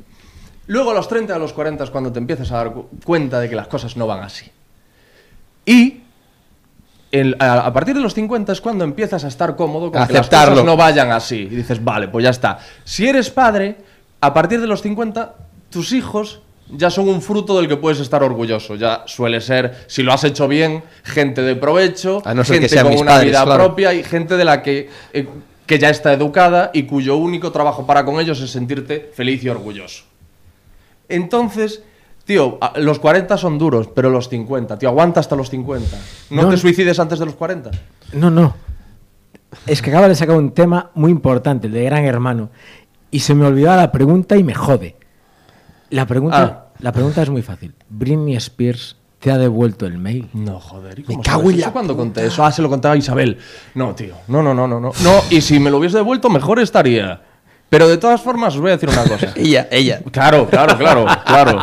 Luego a los 30, a los 40 es cuando te empiezas a dar cu- cuenta de que las cosas no van así. Y el- a, a partir de los 50 es cuando empiezas a estar cómodo con que las cosas no vayan así. Y dices, vale, pues ya está. Si eres padre, a partir de los 50, tus hijos ya son un fruto del que puedes estar orgulloso. Ya suele ser, si lo has hecho bien, gente de provecho, A no ser que gente sean con mis una padres, vida claro. propia y gente de la que, eh, que ya está educada y cuyo único trabajo para con ellos es sentirte feliz y orgulloso. Entonces, tío, los 40 son duros, pero los 50, tío, aguanta hasta los 50. No, No. te suicides antes de los 40. No, no. Es que acaba de sacar un tema muy importante, el de Gran Hermano. Y se me olvidaba la pregunta y me jode. La pregunta, Ah. la pregunta es muy fácil. ¿Britney Spears te ha devuelto el mail? No, joder, ¿y cómo cago sabes en la cuando conté eso? Ah, se lo contaba a Isabel. No, tío, no, no, no, no, no. No, y si me lo hubiese devuelto, mejor estaría. Pero de todas formas, os voy a decir una cosa. [LAUGHS] Ella, ella. Claro, claro, claro, claro.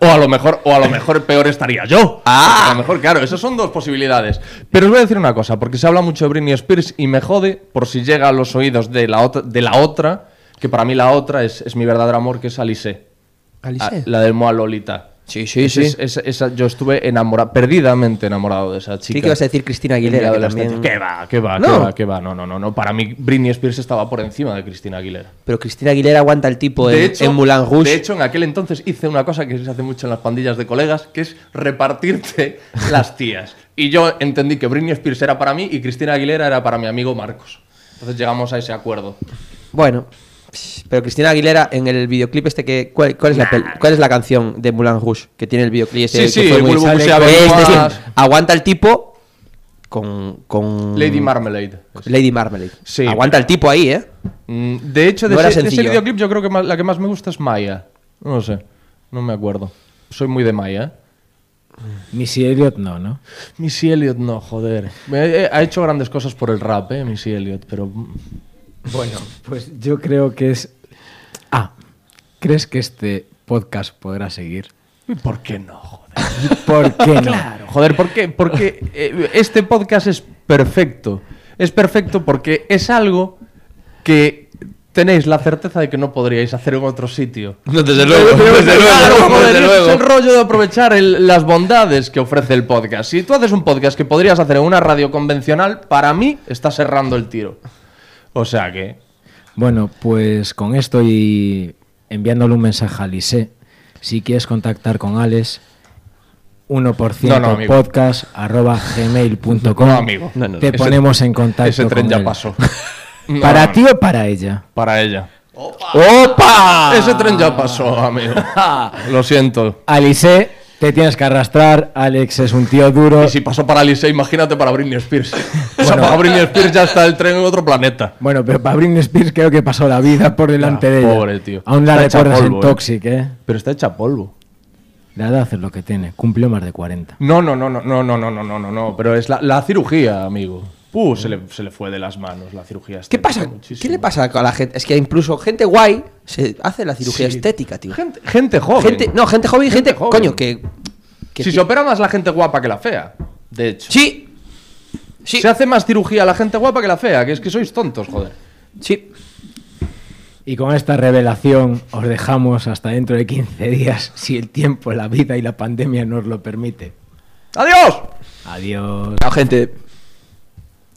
O a lo mejor, o a lo mejor peor estaría yo. Ah. A lo mejor, claro, esas son dos posibilidades. Pero os voy a decir una cosa, porque se habla mucho de Britney Spears y me jode por si llega a los oídos de la otra, de la otra que para mí la otra es, es mi verdadero amor, que es Alice. Alice. Ah, la del Moa Lolita. Sí, sí, sí. es- esa- esa- yo estuve enamorado, perdidamente enamorado de esa chica. Sí que ibas a decir Cristina En Aguilera, que también- ¿Qué va? ¿Qué va? No. ¿Qué va? ¿Qué va? No, no, no, no. Para mí Britney Spears estaba por encima de Cristina Aguilera. Pero Cristina Aguilera aguanta el tipo en, De hecho, en Moulin Rouge. de hecho, en aquel entonces hice una cosa que se hace mucho en las pandillas de colegas, que es repartirte [LAUGHS] las tías. Y yo entendí que Britney Spears era para mí y Cristina Aguilera era para mi amigo Marcos. Entonces llegamos a ese acuerdo. Bueno, pero Cristina Aguilera en el videoclip este que ¿cuál, cuál es la pel- cuál es la canción de Moulin Rouge que tiene el videoclip este Sí, que sí, fue muy- Bulbul Es se averiguas. decir, aguanta el tipo con con Lady Marmalade. Lady Marmalade. Sí, aguanta el tipo ahí, ¿eh? Mm, De hecho, de, No ese, de ese videoclip yo creo que más- la que más me gusta es Maya. No lo sé, no me acuerdo. Soy muy de Maya. ¿eh? Missy Elliott no, ¿no? Missy Elliott no, joder. Eh, ha hecho grandes cosas por el rap, eh, Missy Elliott, pero... Bueno, pues yo creo que es... Ah, ¿crees que este podcast podrá seguir? ¿y ¿Por qué no, joder? ¿Por qué no? Joder, ¿por qué? Porque eh, este podcast es perfecto. Es perfecto porque es algo que tenéis la certeza de que no podríais hacer en otro sitio. No, desde Claro, joder, Es el rollo de aprovechar el- las bondades que ofrece el podcast. Si tú haces un podcast que podrías hacer en una radio convencional, para mí estás errando el tiro. O sea que... Bueno, pues con esto y enviándole un mensaje a Lise, si quieres contactar con Alex, 1% No, podcast arroba gmail.com. No, amigo. No, Te Ese- ponemos en contacto Ese tren con ya él. pasó. [LAUGHS] ¿Para no, ti o para ella? Para ella. ¡Opa! Ese tren ya pasó, amigo. [LAUGHS] Lo siento. Alice, te tienes que arrastrar. Alex es un tío duro. Y si pasó para Alice, imagínate para Britney Spears. [LAUGHS] o sea, Bueno. para Britney Spears ya está el tren en otro planeta. Bueno, pero para Britney Spears creo que pasó la vida por delante de ella. pobre, tío. Aún la Está recuerdas polvo, en eh. Toxic, ¿eh? Pero está hecha polvo. La edad es lo que tiene. Cumplió más de 40. No, no, no, no, no, no, no, no, no, no, no. Pero es la, la cirugía, amigo. Uh, se le, se le fue de las manos la cirugía ¿Qué estética pasa? muchísimo. ¿Qué le pasa a la gente? Es que incluso gente guay se hace la cirugía Sí. estética, tío. Gente, gente joven. Gente, no, gente joven y Gente gente, joven. coño, que, que si se opera más la gente guapa que la fea. De hecho. Sí. Sí. Se hace más cirugía la gente guapa que la fea, que es que sois tontos, joder. Sí. Y con esta revelación os dejamos hasta dentro de 15 días, si el tiempo, la vida y la pandemia nos lo permite. ¡Adiós! Adiós. Chao, gente.